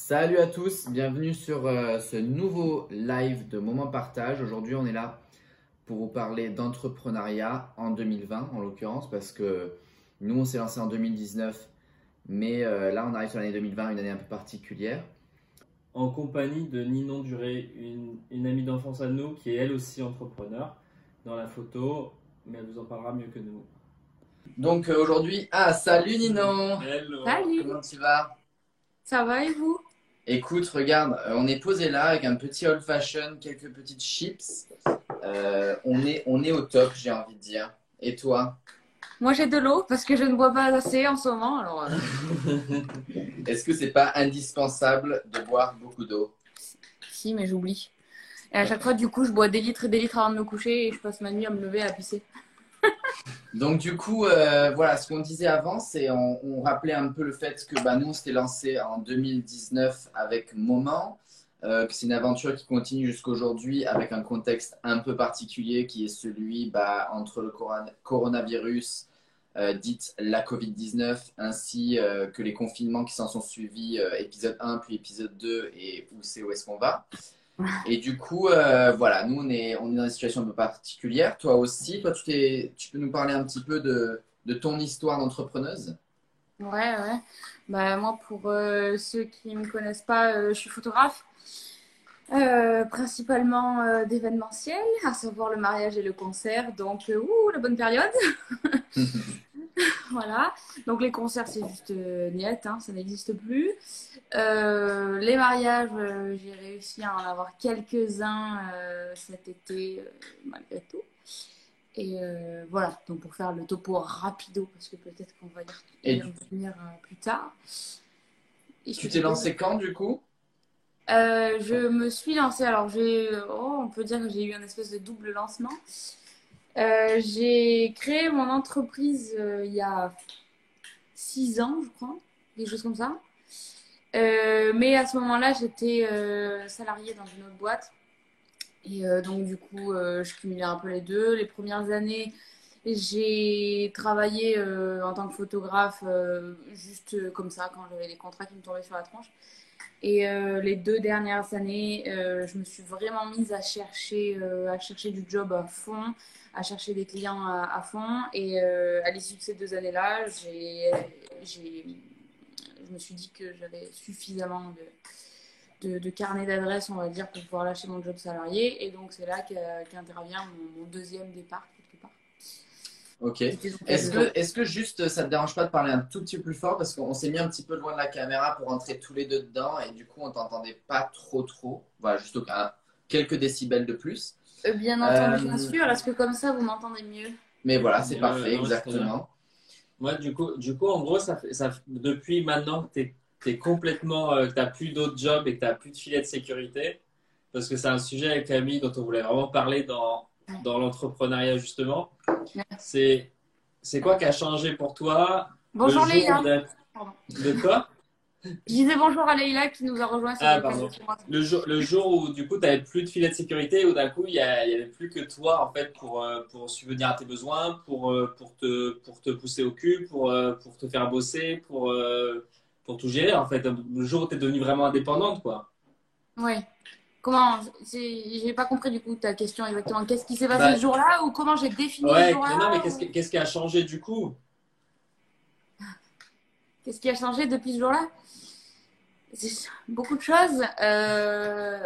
Salut à tous, bienvenue sur euh, ce nouveau live de Moment Partage. Aujourd'hui, on est là pour vous parler d'entrepreneuriat en 2020, en l'occurrence, parce que nous, on s'est lancé en 2019, mais euh, là, on arrive sur l'année 2020, une année un peu particulière. en compagnie de Ninon Duré, une, une amie d'enfance à nous qui est elle aussi entrepreneur dans la photo, mais elle vous en parlera mieux que nous. Donc euh, aujourd'hui, ah, salut Ninon Hello. Salut, Comment tu vas? Ça va et vous? Écoute, regarde, euh, on est posé là avec un petit old fashion, quelques petites chips. Euh, on, est, on est au top, j'ai envie de dire. Et toi? Moi j'ai de l'eau parce que je ne bois pas assez en ce moment. Alors, euh, Est-ce que c'est pas indispensable de boire beaucoup d'eau? Si, mais j'oublie. Et à chaque fois, du coup, je bois des litres et des litres avant de me coucher et je passe ma nuit à me lever à pisser. Donc du coup, euh, voilà, ce qu'on disait avant, c'est on, rappelait un peu le fait que bah, nous, on s'était lancé en 2019 avec Moment, euh, que c'est une aventure qui continue jusqu'aujourd'hui avec un contexte un peu particulier qui est celui bah, entre le coron- coronavirus, euh, dite la Covid-19, ainsi que les confinements qui s'en sont suivis, épisode 1 puis épisode 2 et où c'est où est-ce qu'on va. Et du coup, euh, voilà, nous, on est, on est dans une situation un peu particulière. Toi aussi, toi, tu, tu peux nous parler un petit peu de, de ton histoire d'entrepreneuse? Ouais, ouais. Bah, moi, pour euh, ceux qui ne me connaissent pas, euh, je suis photographe. Principalement d'événementiel, à savoir le mariage et le concert. Donc, ouh, la bonne période. Voilà. Donc les concerts, c'est juste euh, niet, hein, ça n'existe plus. Euh, les mariages, euh, j'ai réussi à en avoir quelques-uns euh, cet été, malgré tout. Et voilà, donc pour faire le topo rapido, parce que peut-être qu'on va y revenir plus tard. Et Tu t'es lancé quand, du coup? Je me suis lancée, alors j'ai, oh, on peut dire que j'ai eu un espèce de double lancement. J'ai créé mon entreprise il y a six ans, je crois, quelque chose comme ça. Euh, mais à ce moment-là, j'étais euh, salariée dans une autre boîte. Et euh, donc, du coup, euh, je cumulais un peu les deux. Les premières années, j'ai travaillé en tant que photographe, juste comme ça, quand j'avais des contrats qui me tombaient sur la tronche. Et les deux dernières années, je me suis vraiment mise à chercher, à chercher du job à fond, à chercher des clients à, fond. Et à l'issue de ces deux années-là, j'ai, je me suis dit que j'avais suffisamment de, de, de carnet d'adresses, on va dire, pour pouvoir lâcher mon job salarié. Et donc, c'est là qu'intervient mon, mon deuxième départ, quelque part. Ok. Est-ce que, est-ce que juste ça te dérange pas de parler un tout petit peu plus fort? Parce qu'on s'est mis un petit peu loin de la caméra pour entrer tous les deux dedans et du coup on t'entendait pas trop trop. Voilà, juste au- à quelques décibels de plus. Euh, Bien entendu, Euh, bien sûr. Est-ce que comme ça, vous m'entendez mieux? Mais voilà, c'est parfait, exactement. Moi, du coup, du coup, en gros, ça fait, ça, depuis maintenant que tu es, complètement, euh, tu plus d'autres jobs et que tu n'as plus de filet de sécurité, parce que c'est un sujet avec Camille dont on voulait vraiment parler dans, dans l'entrepreneuriat, justement. C'est quoi qui a changé pour toi Bonjour Pardon. De quoi? Je disais bonjour à Leïla qui nous a rejoint sur Ah, le le jour, le jour où du coup tu n'avais plus de filet de sécurité, où d'un coup il n'y avait plus que toi en fait pour, euh, pour subvenir à tes besoins, pour, euh, pour, te, pour te pousser au cul, pour, euh, pour te faire bosser, pour, pour tout gérer en fait. Le jour où tu es devenue vraiment indépendante quoi. Oui. Comment J'ai pas compris du coup ta question exactement. Qu'est-ce qui s'est passé Bah, ce jour-là ou comment j'ai défini Ouais, ce jour-là non mais ou- qu'est-ce qui, qu'est-ce qui a changé du coup? Qu'est-ce qui a changé depuis ce jour-là? Beaucoup de choses. Euh,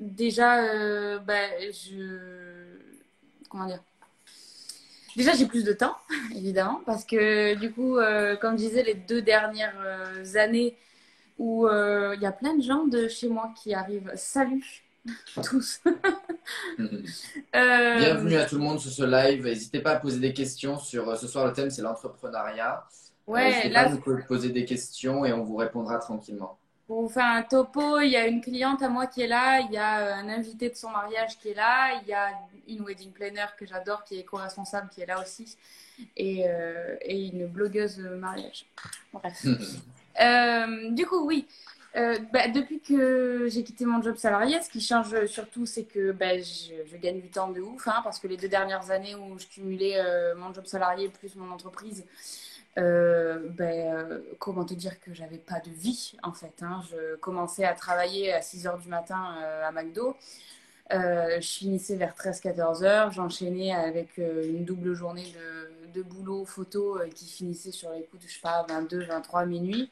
déjà, euh, bah, je. Comment dire? Déjà, j'ai plus de temps, évidemment, parce que du coup, euh, comme je disais, les deux dernières années où il y a plein de gens de chez moi qui arrivent. Salut tous. Bienvenue à tout le monde sur ce live. N'hésitez pas à poser des questions sur ce soir. Le thème c'est l'entrepreneuriat. Euh, Ouais, N'hésitez là, pas à nous poser des questions et on vous répondra tranquillement. Pour vous faire un topo, il y a une cliente à moi qui est là, il y a euh, un invité de son mariage qui est là, il y a une wedding planner que j'adore qui est co-responsable qui est là aussi, et, euh, et une blogueuse mariage. Bref. Euh, du coup, oui. Euh, bah, depuis que j'ai quitté mon job salarié, ce qui change surtout, c'est que bah, je, gagne du temps de ouf, hein, parce que les deux dernières années où je cumulais euh, mon job salarié plus mon entreprise, ben, comment te dire que j'avais pas de vie en fait. Hein. Je commençais à travailler à 6 h du matin à McDo. je finissais vers 13-14 heures. J'enchaînais avec une double journée de, de boulot photo qui finissait sur les coups de, je sais pas, 22, 23, minuit.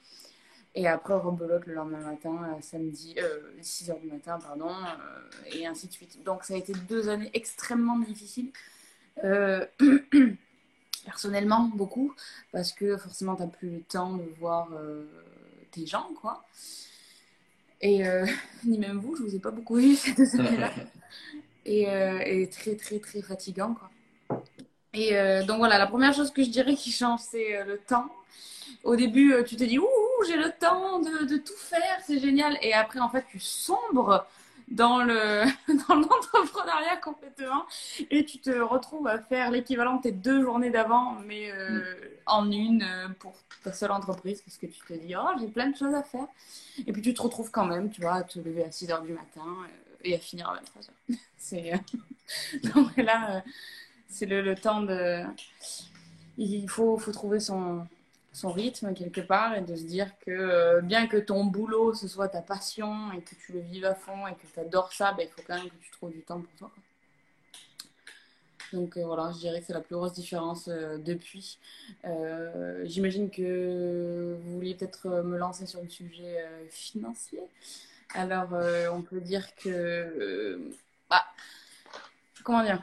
Et après, rebelote le lendemain matin, euh, samedi, euh, 6 h du matin, pardon, euh, et ainsi de suite. Donc, ça a été deux années extrêmement difficiles. Euh, personnellement, beaucoup, parce que forcément, tu n'as plus le temps de voir tes gens, quoi. Et ni même vous, je vous ai pas beaucoup vu ces deux années-là. et, et, très, très, très fatigant, quoi. Et donc, voilà, la première chose que je dirais qui change, c'est le temps au début, tu te dis, ouh, j'ai le temps de, tout faire, c'est génial. Et après, en fait, tu sombres dans le dans l'entrepreneuriat complètement et tu te retrouves à faire l'équivalent de tes deux journées d'avant mais euh, mm. en une euh, pour ta seule entreprise parce que tu te dis oh j'ai plein de choses à faire et puis tu te retrouves quand même tu vois à te lever à 6 heures du matin et à finir à 23 heures c'est donc là c'est le, le, temps de il faut faut trouver son son rythme quelque part et de se dire que euh, bien que ton boulot ce soit ta passion et que tu le vives à fond et que tu adores ça, ben, il faut quand même que tu trouves du temps pour toi. Donc euh, voilà, je dirais que c'est la plus grosse différence euh, depuis. J'imagine que vous vouliez peut-être me lancer sur le sujet financier. Alors on peut dire que... Bah, comment dire?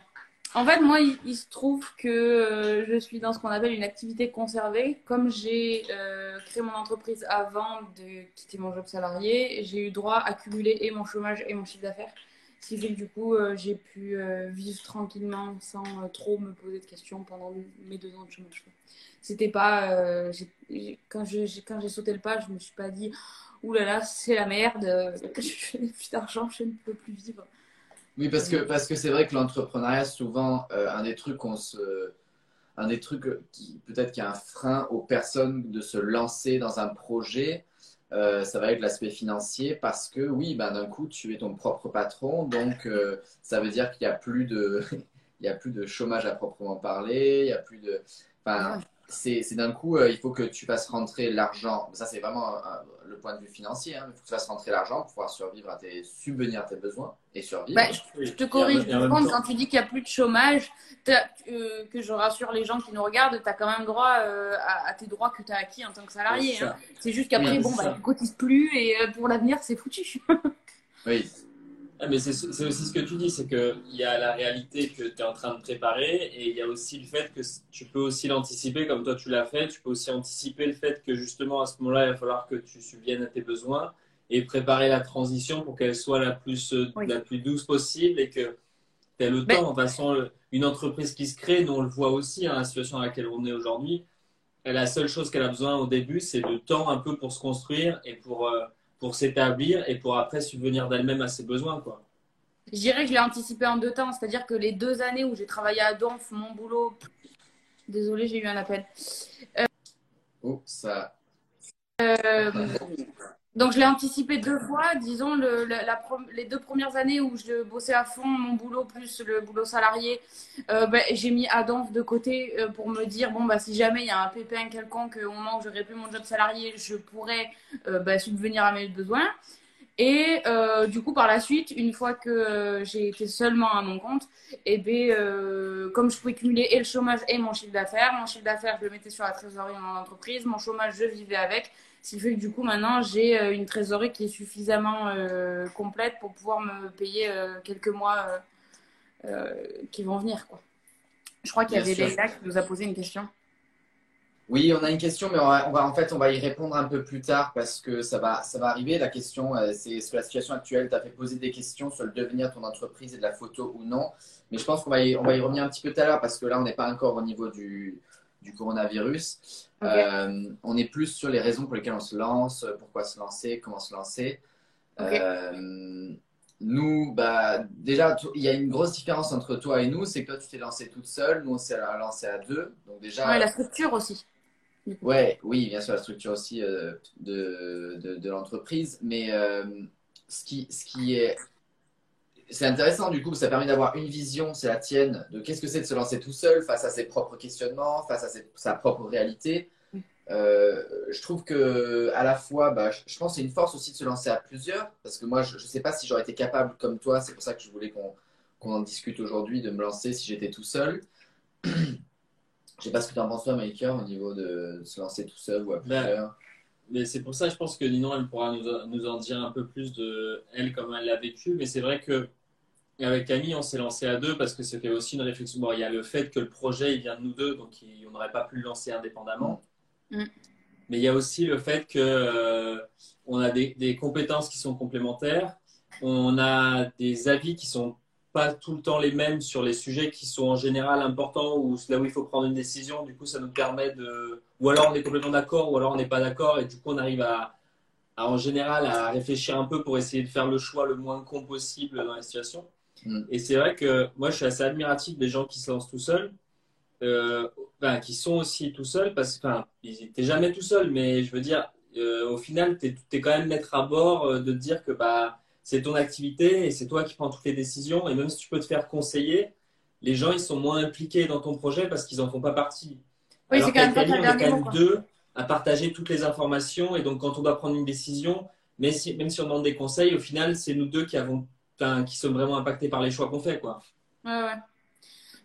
En fait, moi, il, se trouve que euh, je suis dans ce qu'on appelle une activité conservée. Comme j'ai euh, créé mon entreprise avant de quitter mon job salarié, j'ai eu droit à cumuler et mon chômage et mon chiffre d'affaires. Ce qui fait que du coup, euh, j'ai pu vivre tranquillement sans trop me poser de questions pendant mes deux ans de chômage. C'était pas. quand j'ai sauté le pas, je me suis pas dit, Ouh là là, c'est la merde, je n'ai plus d'argent, je ne peux plus vivre. Oui, parce que parce que c'est vrai que l'entrepreneuriat, souvent, euh, un des trucs qu'on se, un des trucs qui peut-être qu'il y a un frein aux personnes de se lancer dans un projet, euh, ça va être l'aspect financier parce que oui, ben, d'un coup, tu es ton propre patron, donc euh, ça veut dire qu'il n'y a plus de, il a plus de chômage à proprement parler, il y a plus de, enfin, c'est d'un coup, il faut que tu fasses rentrer l'argent. Ça, c'est vraiment le point de vue financier. Hein. Il faut que tu fasses rentrer l'argent pour pouvoir survivre à tes, subvenir à tes besoins et survivre. Bah, je, te corrige. quand tu dis qu'il n'y a plus de chômage, euh, que je rassure les gens qui nous regardent, tu as quand même droit euh, à, tes droits que tu as acquis en tant que salarié. Hein. C'est juste qu'après, bon, bah, tu ne cotises plus et euh, pour l'avenir, c'est foutu. oui. Ah, mais c'est aussi ce que tu dis, c'est qu'il y a la réalité que tu es en train de préparer et il y a aussi le fait que tu peux aussi l'anticiper comme toi tu l'as fait. Tu peux aussi anticiper le fait que justement à ce moment-là, il va falloir que tu subviennes à tes besoins et préparer la transition pour qu'elle soit la plus, euh, la plus douce possible et que tu aies le temps. De toute façon, une entreprise qui se crée, nous on le voit aussi, hein, la situation dans laquelle on est aujourd'hui, la seule chose qu'elle a besoin au début, c'est de temps un peu pour se construire et pour. Euh, pour s'établir et pour après subvenir d'elle-même à ses besoins. Quoi. Je dirais que je l'ai anticipé en deux temps, c'est-à-dire que les deux années où j'ai travaillé à Donf, mon boulot. Désolée, j'ai eu un appel. Euh... Oh, ça. Euh... Donc, je l'ai anticipé deux fois. Disons, le, les deux premières années où je bossais à fond mon boulot plus le boulot salarié, euh, ben, j'ai mis Adonf de côté euh, pour me dire bon, bah, si jamais il y a un pépin quelconque au moment où j'aurais plus mon job salarié, je pourrais euh, bah, subvenir à mes besoins. Et du coup, par la suite, une fois que j'ai été seulement à mon compte, et eh ben, comme je pouvais cumuler et le chômage et mon chiffre d'affaires, mon chiffre d'affaires, je le mettais sur la trésorerie de mon entreprise, mon chômage, je vivais avec. Ce qui fait que du coup, maintenant, j'ai euh, une trésorerie qui est suffisamment euh, complète pour pouvoir me payer euh, quelques mois qui vont venir. Quoi. Je crois qu'il y avait Léa qui nous a posé une question. Oui, on a une question, mais on va, en fait, on va y répondre un peu plus tard parce que ça va, ça va arriver. La question, c'est sur la situation actuelle. Tu as fait poser des questions sur le devenir de ton entreprise et de la photo ou non. Mais je pense qu'on va, y, on va y revenir un petit peu tout à l'heure parce que là, on n'est pas encore au niveau du, du coronavirus. Euh, on est plus sur les raisons pour lesquelles on se lance, pourquoi se lancer, comment se lancer. Euh, nous, bah, déjà, il y a une grosse différence entre toi et nous, c'est que toi, tu t'es lancé toute seule, nous, on s'est lancé à deux. Donc déjà, la structure aussi. Ouais, oui, bien sûr, la structure aussi euh, de, de, l'entreprise. Mais ce, qui, ce qui est c'est intéressant du coup, ça permet d'avoir une vision, c'est la tienne, de qu'est-ce que c'est de se lancer tout seul face à ses propres questionnements, face à sa propre réalité. euh, je trouve que à la fois, bah, je, je pense que c'est une force aussi de se lancer à plusieurs, parce que moi, je ne sais pas si j'aurais été capable comme toi, c'est pour ça que je voulais qu'on qu'on en discute aujourd'hui, de me lancer si j'étais tout seul. je sais pas ce que tu en penses toi, Maker, au niveau de se lancer tout seul ou à Ben, plusieurs. Mais c'est pour ça, je pense que Ninon, elle pourra nous, nous en dire un peu plus de elle, comment elle l'a vécu. Mais c'est vrai que avec Camille, on s'est lancé à deux parce que c'était aussi une réflexion. Bon, il y a le fait que le projet, il vient de nous deux, donc il- on n'aurait pas pu le lancer indépendamment. Mm. Mais il y a aussi le fait que euh, on a des, des compétences qui sont complémentaires. On a des avis qui sont pas tout le temps les mêmes sur les sujets qui sont en général importants ou là où il faut prendre une décision. Du coup, ça nous permet de. Ou alors on est complètement d'accord, ou alors on n'est pas d'accord, et du coup, on arrive à, à, en général à réfléchir un peu pour essayer de faire le choix le moins con possible dans la situation. Mm. Et c'est vrai que moi, je suis assez admiratif des gens qui se lancent tout seuls, euh, enfin, qui sont aussi tout seuls, parce que enfin, t'es jamais tout seul, mais je veux dire, euh, au final, t'es es quand même maître à bord euh, de te dire que bah, c'est ton activité et c'est toi qui prends toutes les décisions. Et même si tu peux te faire conseiller, les gens ils sont moins impliqués dans ton projet parce qu'ils en font pas partie. Oui, Alors c'est quand même qu'avec pas Ali, le on est quand même deux à partager toutes les informations et donc quand on doit prendre une décision, mais si, même si on demande des conseils, au final c'est nous deux qui avons, qui sommes vraiment impactés par les choix qu'on fait quoi. Ouais, ouais.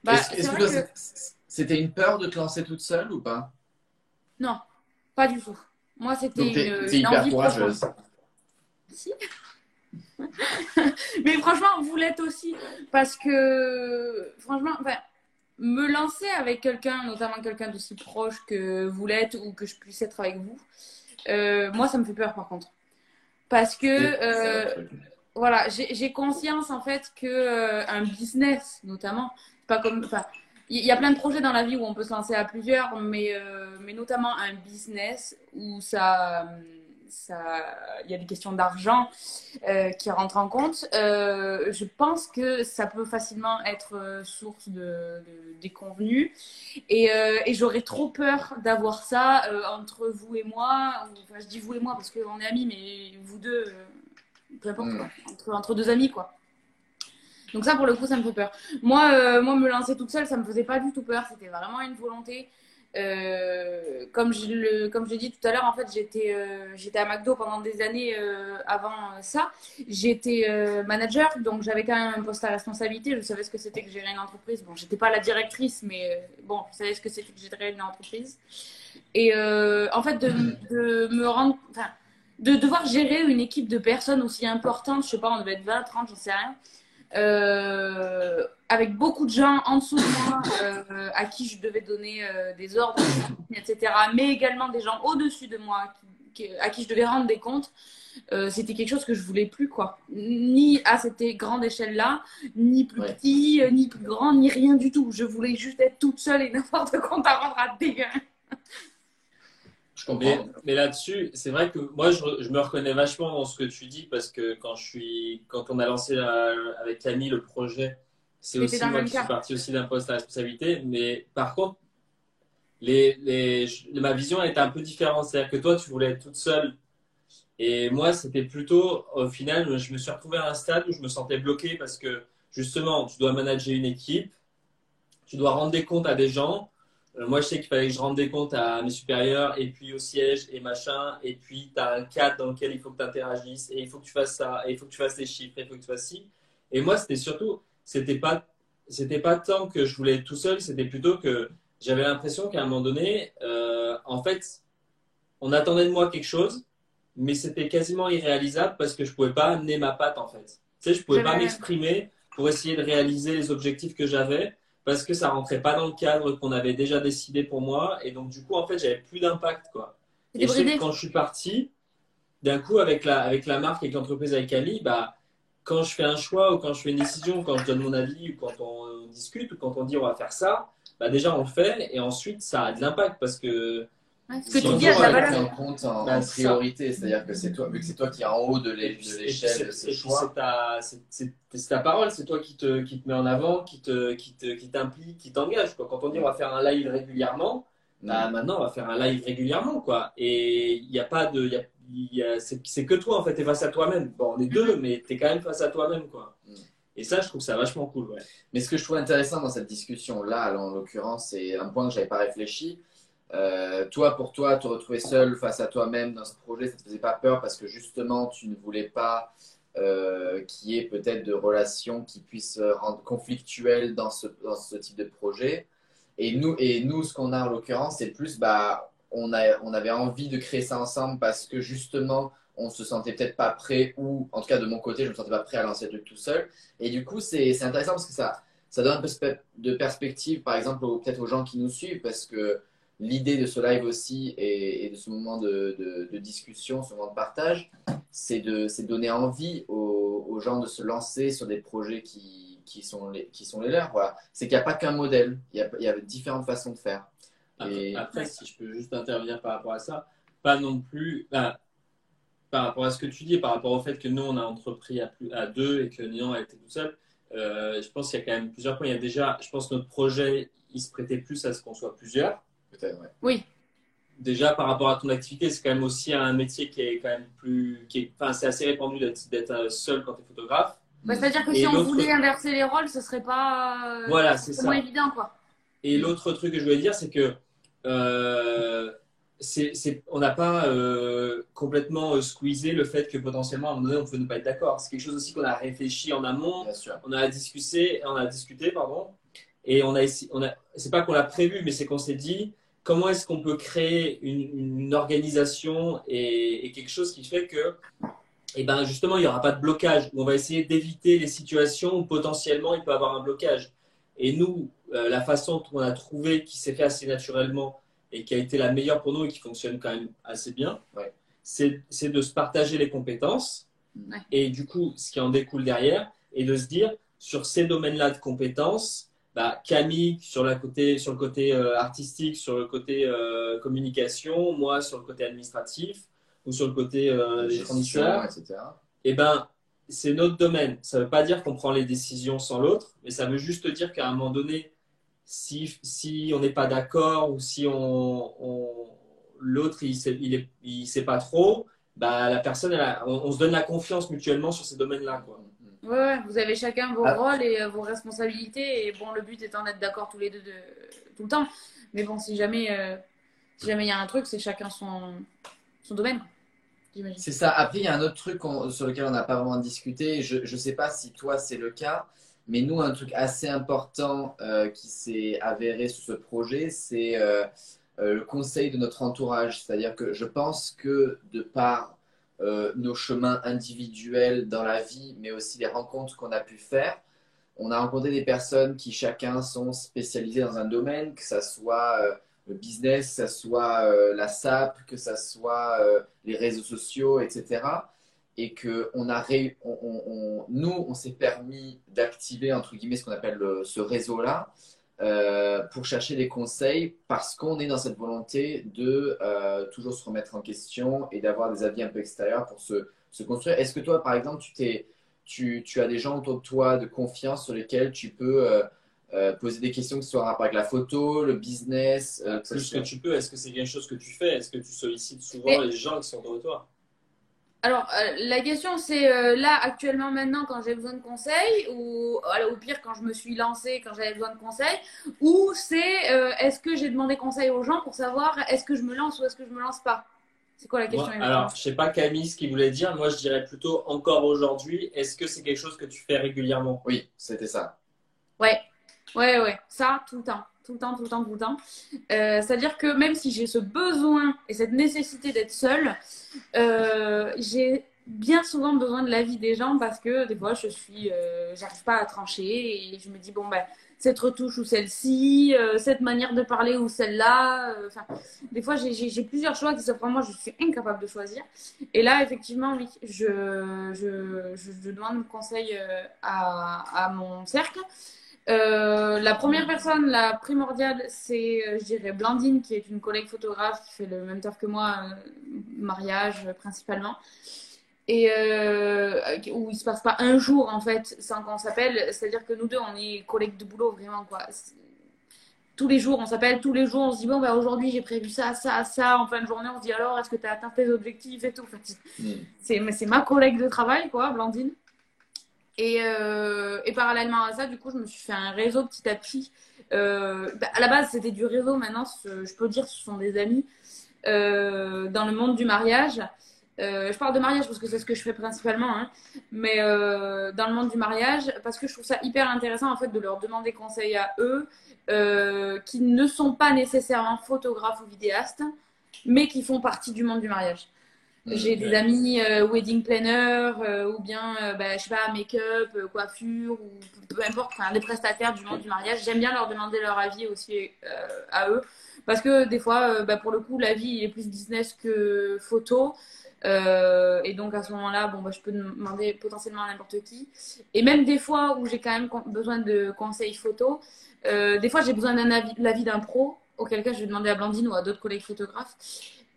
Bah, Est-ce que c'était une peur de te lancer toute seule ou pas? Non, pas du tout. Moi, c'était une, une hyper envie courageuse. Si. Mais franchement, vous l'êtes aussi. Parce que, franchement, enfin, me lancer avec quelqu'un, notamment quelqu'un d'aussi proche que vous l'êtes ou que je puisse être avec vous, euh, moi, ça me fait peur par contre. Parce que, euh. Voilà, j'ai conscience en fait que euh, un business, notamment, pas comme, enfin, il y, a plein de projets dans la vie où on peut se lancer à plusieurs, mais, euh, notamment un business où ça, ça, il y a des questions d'argent euh, qui rentrent en compte. Je pense que ça peut facilement être source de, de et, j'aurais trop peur d'avoir ça entre vous et moi. Enfin, je dis vous et moi parce qu'on est amis, mais vous deux. Peu importe, Mm. quoi. Entre, entre deux amis, quoi. Donc ça, pour le coup, ça me fait peur. Moi, euh, moi me lancer toute seule, ça me faisait pas du tout peur. C'était vraiment une volonté. Euh, comme je le, comme je l'ai dit tout à l'heure, en fait, j'étais, euh, j'étais à McDo pendant des années euh, avant ça. J'étais manager, donc j'avais quand même un poste à responsabilité. Je savais ce que c'était que gérer une entreprise. Bon, j'étais pas la directrice, mais bon, je savais ce que c'était que gérer une entreprise. Et en fait, de, de me rendre, enfin, de devoir gérer une équipe de personnes aussi importantes, je sais pas, on devait être 20, 30, j'en sais rien, euh, avec beaucoup de gens en dessous de moi euh, à qui je devais donner euh, des ordres, etc., mais également des gens au-dessus de moi qui- qui- à qui je devais rendre des comptes. C'était quelque chose que je voulais plus, quoi. Ni à cette grande échelle-là, ni plus Ouais. petit, ni plus grand, ni rien du tout. Je voulais juste être toute seule et n'importe compte à rendre à dégueu. Je Mais, comprends. mais là-dessus, c'est vrai que moi, je, je me reconnais vachement dans ce que tu dis parce que quand, je suis, quand on a lancé la- avec Camille le projet, c'est aussi moi qui suis cas. parti aussi d'un poste à responsabilité. Mais par contre, les, les, je- ma vision elle était un peu différente. C'est-à-dire que toi, tu voulais être toute seule. Et moi, c'était plutôt, au final, je me suis retrouvé à un stade où je me sentais bloqué parce que justement, tu dois manager une équipe, tu dois rendre des comptes à des gens. Euh, moi, je sais qu'il fallait que je rende des comptes à mes supérieurs et puis au siège et machin. Et puis, tu as un cadre dans lequel il faut que tu interagisses et il faut que tu fasses ça et il faut que tu fasses les chiffres et il faut que tu fasses ci. Et moi, c'était surtout, c'était pas, c'était pas tant que je voulais être tout seul, c'était plutôt que j'avais l'impression qu'à un moment donné, euh, en fait, on attendait de moi quelque chose, mais c'était quasiment irréalisable parce que je pouvais pas amener ma patte en fait. Tu sais, je pouvais pas m'exprimer pour essayer de réaliser les objectifs que j'avais parce que ça rentrait pas dans le cadre qu'on avait déjà décidé pour moi et donc du coup en fait j'avais plus d'impact quoi. Et je sais que bridé. quand je suis parti, d'un coup avec la avec la marque et l'entreprise avec Ali, bah quand je fais un choix ou quand je fais une décision, quand je donne mon avis ou quand on discute ou quand on dit on va faire ça, bah déjà on le fait et ensuite ça a de l'impact parce que Ouais, ce que tu dis a de la valeur. en compte en, Bah, en c'est priorité, c'est-à-dire que c'est toi, vu que c'est toi qui es en haut de l'échelle c'est- ta, parole, c'est toi qui te, qui te met en avant, qui te, qui te, qui t'implique, qui t'engage. quoi. Quand on dit on va faire un live régulièrement, bah maintenant on va faire un live régulièrement, quoi. Et il n'y a pas de, il y a- il y a- c'est que toi en fait, t'es face à toi-même. Bon, on est deux, mais t'es quand même face à toi-même, quoi. Mm. Et ça, je trouve ça vachement cool, ouais. Mais ce que je trouve intéressant dans cette discussion-là, en l'occurrence, c'est un point que j'avais pas réfléchi. Euh, toi, pour toi, te retrouver seul face à toi-même dans ce projet, ça ne te faisait pas peur parce que justement, tu ne voulais pas euh, qu'il y ait peut-être de relations qui puissent rendre conflictuelles dans ce, dans ce type de projet? Et nous, et nous ce qu'on a en l'occurrence, c'est plus, bah, on, a, on avait envie de créer ça ensemble parce que justement, on se sentait peut-être pas prêt, ou en tout cas de mon côté, je me sentais pas prêt à lancer tout seul. Et du coup, c'est intéressant parce que ça, ça donne un peu de perspective, par exemple, peut-être aux gens qui nous suivent, parce que l'idée de ce live aussi et, de ce moment de, discussion, ce moment de partage, c'est de, donner envie aux, gens de se lancer sur des projets qui, qui, sont, les, qui sont les leurs. Voilà. C'est qu'il n'y a pas qu'un modèle, il y, a, il y, a, différentes façons de faire. Après, si je peux juste intervenir par rapport à ça, pas non plus. Bah, par rapport à ce que tu dis, par rapport au fait que nous, on a entrepris à, plus, à deux et que Nian a été tout seul, euh, je pense qu'il y a quand même plusieurs points. Il y a déjà, je pense que notre projet, il se prêtait plus à ce qu'on soit plusieurs. Peut-être, Oui. Déjà, par rapport à ton activité, c'est quand même aussi un métier qui est quand même plus. Qui est, enfin, c'est assez répandu d'être euh, seul quand tu es photographe. Bah, C'est-à-dire que si on voulait inverser les rôles, ce serait pas. Euh, voilà, c'est moins évident, quoi. Et l'autre truc que je voulais dire, c'est que. Euh, on n'a pas euh, complètement euh, squeezé le fait que potentiellement à un moment donné on pouvait ne pas être d'accord. C'est quelque chose aussi qu'on a réfléchi en amont, on a discuté, on a discuté pardon, et on a, on a c'est pas qu'on l'a prévu, mais c'est qu'on s'est dit comment est-ce qu'on peut créer une, organisation et, quelque chose qui fait que, et eh ben justement il n'y aura pas de blocage. on va essayer d'éviter les situations où potentiellement il peut y avoir un blocage. Et nous, euh, la façon qu'on a trouvé qui s'est fait assez naturellement et qui a été la meilleure pour nous et qui fonctionne quand même assez bien, c'est de se partager les compétences et du coup, ce qui en découle derrière, et de se dire sur ces domaines-là de compétences, bah, Camille sur, la côté, sur le côté euh, artistique, sur le côté euh, communication, moi sur le côté administratif ou sur le côté euh, des fournisseurs, etc. Et eh ben, c'est notre domaine. Ça ne veut pas dire qu'on prend les décisions sans l'autre, mais ça veut juste dire qu'à un moment donné, si, si on n'est pas d'accord ou si on, l'autre il sait, il, il sait pas trop, bah, la personne, on, se donne la confiance mutuellement sur ces domaines-là. Quoi. Ouais, vous avez chacun vos ah. rôles et euh, vos responsabilités. Et bon, le but étant d'être d'accord tous les deux de, tout le temps. Mais bon, si jamais euh, si jamais il y a un truc, c'est chacun son, son domaine. C'est ça. Après, il y a un autre truc sur lequel on n'a pas vraiment discuté. Je ne sais pas si toi, c'est le cas. Mais nous, un truc assez important euh, qui s'est avéré sur ce projet, c'est euh, le conseil de notre entourage. C'est-à-dire que je pense que de par nos chemins individuels dans la vie, mais aussi les rencontres qu'on a pu faire, on a rencontré des personnes qui chacun sont spécialisées dans un domaine, que ce soit le business, que ce soit la SAP, que ce soit les réseaux sociaux, etc et que on a nous, on s'est permis d'activer entre guillemets ce qu'on appelle ce réseau-là euh, pour chercher des conseils parce qu'on est dans cette volonté de euh, toujours se remettre en question et d'avoir des avis un peu extérieurs pour se, se construire. Est-ce que toi, par exemple, tu, t'es, tu, tu, as des gens autour de toi de confiance sur lesquels tu peux euh, poser des questions qui soient en rapport avec la photo, le business Plus que tu peux, est-ce que c'est quelque chose que tu fais? Est-ce que tu sollicites souvent les gens qui sont autour de toi? Alors, euh, la question, c'est euh, là, actuellement, maintenant, quand j'ai besoin de conseils, ou au pire, quand je me suis lancée, quand j'avais besoin de conseils, ou c'est euh, est-ce que j'ai demandé conseil aux gens pour savoir est-ce que je me lance ou est-ce que je me lance pas? C'est quoi la question Alors, je sais pas Camille ce qu'il voulait dire. Moi, je dirais plutôt encore aujourd'hui, est-ce que c'est quelque chose que tu fais régulièrement? Oui, c'était ça. Ouais, ouais, ouais, ça, tout le temps tout le temps, tout le temps, tout le temps. Euh, c'est-à-dire que même si j'ai ce besoin et cette nécessité d'être seule, euh, j'ai bien souvent besoin de l'avis des gens parce que des fois je suis, euh, j'arrive pas à trancher et je me dis bon ben cette retouche ou celle-ci, cette manière de parler ou celle-là. Enfin, des fois j'ai plusieurs choix qui s'offrent à moi, je suis incapable de choisir. Et là effectivement oui, je, je, je, demande conseil à, à mon cercle. Euh, la première personne, la primordiale, c'est, euh, je dirais, Blandine, qui est une collègue photographe qui fait le même taf que moi, euh, mariage principalement. Et où il se passe pas un jour, en fait, sans qu'on s'appelle. C'est-à-dire que nous deux, on est collègues de boulot, vraiment, quoi. Tous les jours, on s'appelle, tous les jours, on se dit, bon, bah, aujourd'hui, j'ai prévu ça, ça, ça. En fin de journée, on se dit, alors, est-ce que tu as atteint tes objectifs et tout? Mm. c'est ma collègue de travail, quoi, Blandine. Et, euh, et, parallèlement à ça, du coup, je me suis fait un réseau petit à petit Euh, bah, à la base, c'était du réseau. Maintenant, je peux dire, ce sont des amis euh, dans le monde du mariage. Je parle de mariage parce que c'est ce que je fais principalement, hein. mais dans le monde du mariage, parce que je trouve ça hyper intéressant en fait de leur demander conseil à eux, qui ne sont pas nécessairement photographes ou vidéastes, mais qui font partie du monde du mariage. J'ai des amis euh, wedding planner euh, ou bien, euh, bah, je sais pas, make-up, euh, coiffure ou peu importe, enfin, les prestataires du monde du mariage. J'aime bien leur demander leur avis aussi euh, à eux parce que des fois, euh, bah, pour le coup, la vie il est plus business que photo. Euh, et donc à ce moment-là, bon, bah, je peux demander potentiellement à n'importe qui. Et même des fois où j'ai quand même besoin de conseils photo, euh, des fois j'ai besoin d'un avis, l'avis d'un pro, auquel cas je vais demander à Blandine ou à d'autres collègues photographes.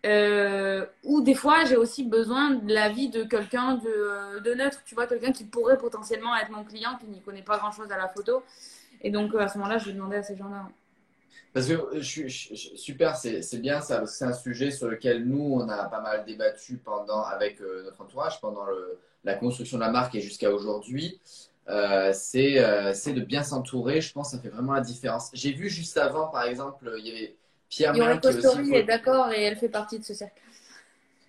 Euh, ou des fois j'ai aussi besoin de l'avis de quelqu'un de, neutre, tu vois, quelqu'un qui pourrait potentiellement être mon client, qui n'y connaît pas grand-chose à la photo. Et donc euh, à ce moment-là, je vais demander à ces gens-là. Parce que euh, je, je- super, c'est bien ça. C'est un sujet sur lequel nous, on a pas mal débattu pendant, avec euh, notre entourage pendant la construction de la marque et jusqu'à aujourd'hui. C'est de bien s'entourer. Je pense que ça fait vraiment la différence. J'ai vu juste avant, par exemple, il y avait Pierre Merle est Costori d'accord et elle fait partie de ce cercle.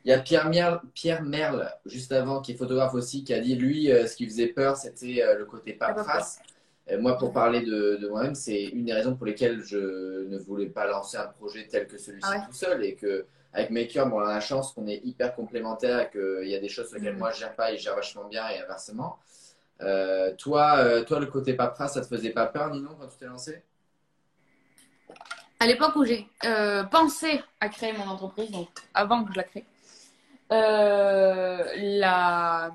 Il y a Pierre Merle, Pierre Merle, juste avant, qui est photographe aussi, qui a dit, lui, euh, ce qui faisait peur, c'était euh, le côté paperasse. Et moi, pour parler de, de moi-même, c'est une des raisons pour lesquelles je ne voulais pas lancer un projet tel que celui-ci Ah ouais. tout seul. Et que avec Maker, bon, on a la chance qu'on est hyper complémentaires et qu'il y a des choses sur lesquelles Mhm. moi, je gère pas et je gère vachement bien et inversement. Euh, toi, euh, toi, le côté paperasse, ça te faisait pas peur, Ninon, quand tu t'es lancé? À l'époque où j'ai euh, pensé à créer mon entreprise, donc avant que je la crée, euh, la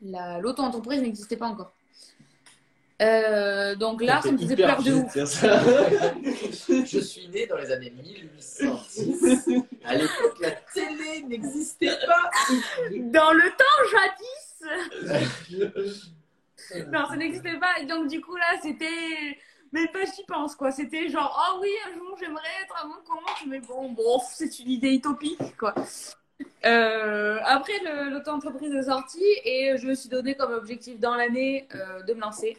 la- l'auto-entreprise n'existait pas encore. Euh, donc là, ça me faisait peur de ouf. Je suis né dans les années 1810. À l'époque, la télé n'existait pas. Dans le temps jadis Non, ça n'existait pas. Et donc, du coup, là, c'était. Même pas, j'y pense, quoi. C'était genre, oh oui, un jour, j'aimerais être à mon compte. Mais bon, bon, c'est une idée utopique, quoi. Euh, après, l'auto-entreprise est sortie et je me suis donné comme objectif dans l'année euh, de me lancer.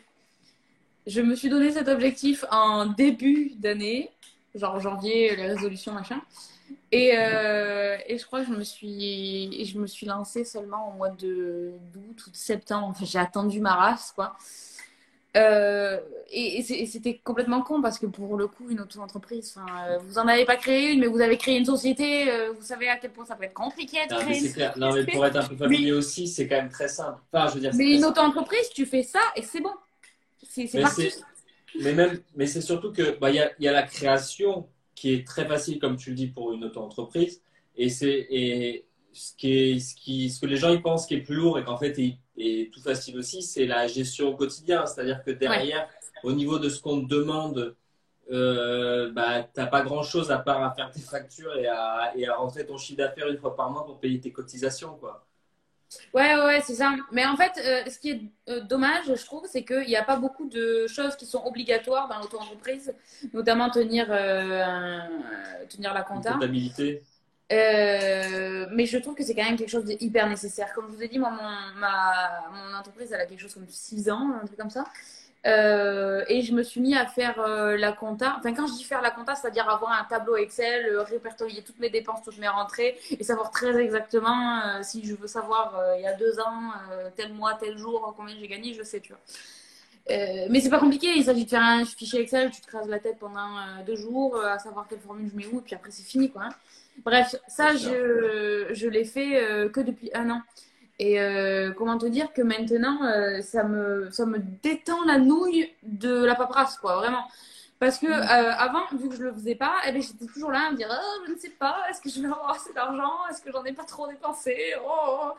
Je me suis donné cet objectif en début d'année, genre janvier, les résolutions, machin. Et, euh, et je crois que je me suis, je me suis lancée seulement au mois de d'août ou de septembre. Enfin, j'ai attendu ma race, quoi. Euh, et c'était complètement con parce que pour le coup, une auto-entreprise, euh, vous en avez pas créé une, mais vous avez créé une société. euh, vous savez à quel point ça peut être compliqué de Non, mais créer clair. Non, mais pour être un peu familier aussi, c'est quand même très simple. Enfin, je veux dire, c'est Mais une auto-entreprise, tu fais ça et c'est bon. C'est parti. Mais même, mais c'est surtout que bah, il y, a, y a la création qui est très facile, comme tu le dis, pour une auto-entreprise. Et c'est et ce qui est ce qui ce que les gens ils pensent qui est plus lourd et qu'en fait est, est tout facile aussi, c'est la gestion au quotidien. C'est-à-dire que derrière, au niveau de ce qu'on te demande, euh, bah t'as pas grand-chose à part à faire tes factures et à, et à rentrer ton chiffre d'affaires une fois par mois pour payer tes cotisations, quoi. Ouais, ouais, c'est ça. Mais en fait, euh, ce qui est euh, dommage, je trouve, c'est qu'il n'y a pas beaucoup de choses qui sont obligatoires dans l'auto-entreprise, notamment tenir, euh, un- tenir la Une comptabilité. Euh, mais je trouve que c'est quand même quelque chose d'hyper nécessaire. Comme je vous ai dit, moi, mon, entreprise, elle a quelque chose comme 6 ans, un truc comme ça. Euh, et je me suis mis à faire euh, la compta. Enfin, quand je dis faire la compta, c'est-à-dire avoir un tableau Excel, répertorier toutes mes dépenses, toutes mes rentrées et savoir très exactement si je veux savoir il y a deux ans, tel mois, tel jour, combien j'ai gagné, je sais, tu vois. Mais c'est pas compliqué, il s'agit de faire un fichier Excel, tu te crases la tête pendant deux jours, à savoir quelle formule je mets où, et puis après c'est fini quoi. hein. Bref, ça je, je l'ai fait euh, que depuis un an. Et euh, comment te dire que maintenant euh, ça me, ça me détend la nouille de la paperasse quoi, vraiment. Parce que Mm. euh, avant, vu que je le faisais pas, eh ben, j'étais toujours là à me dire oh, je ne sais pas, est-ce que je vais avoir assez d'argent, est-ce que j'en ai pas trop dépensé, oh.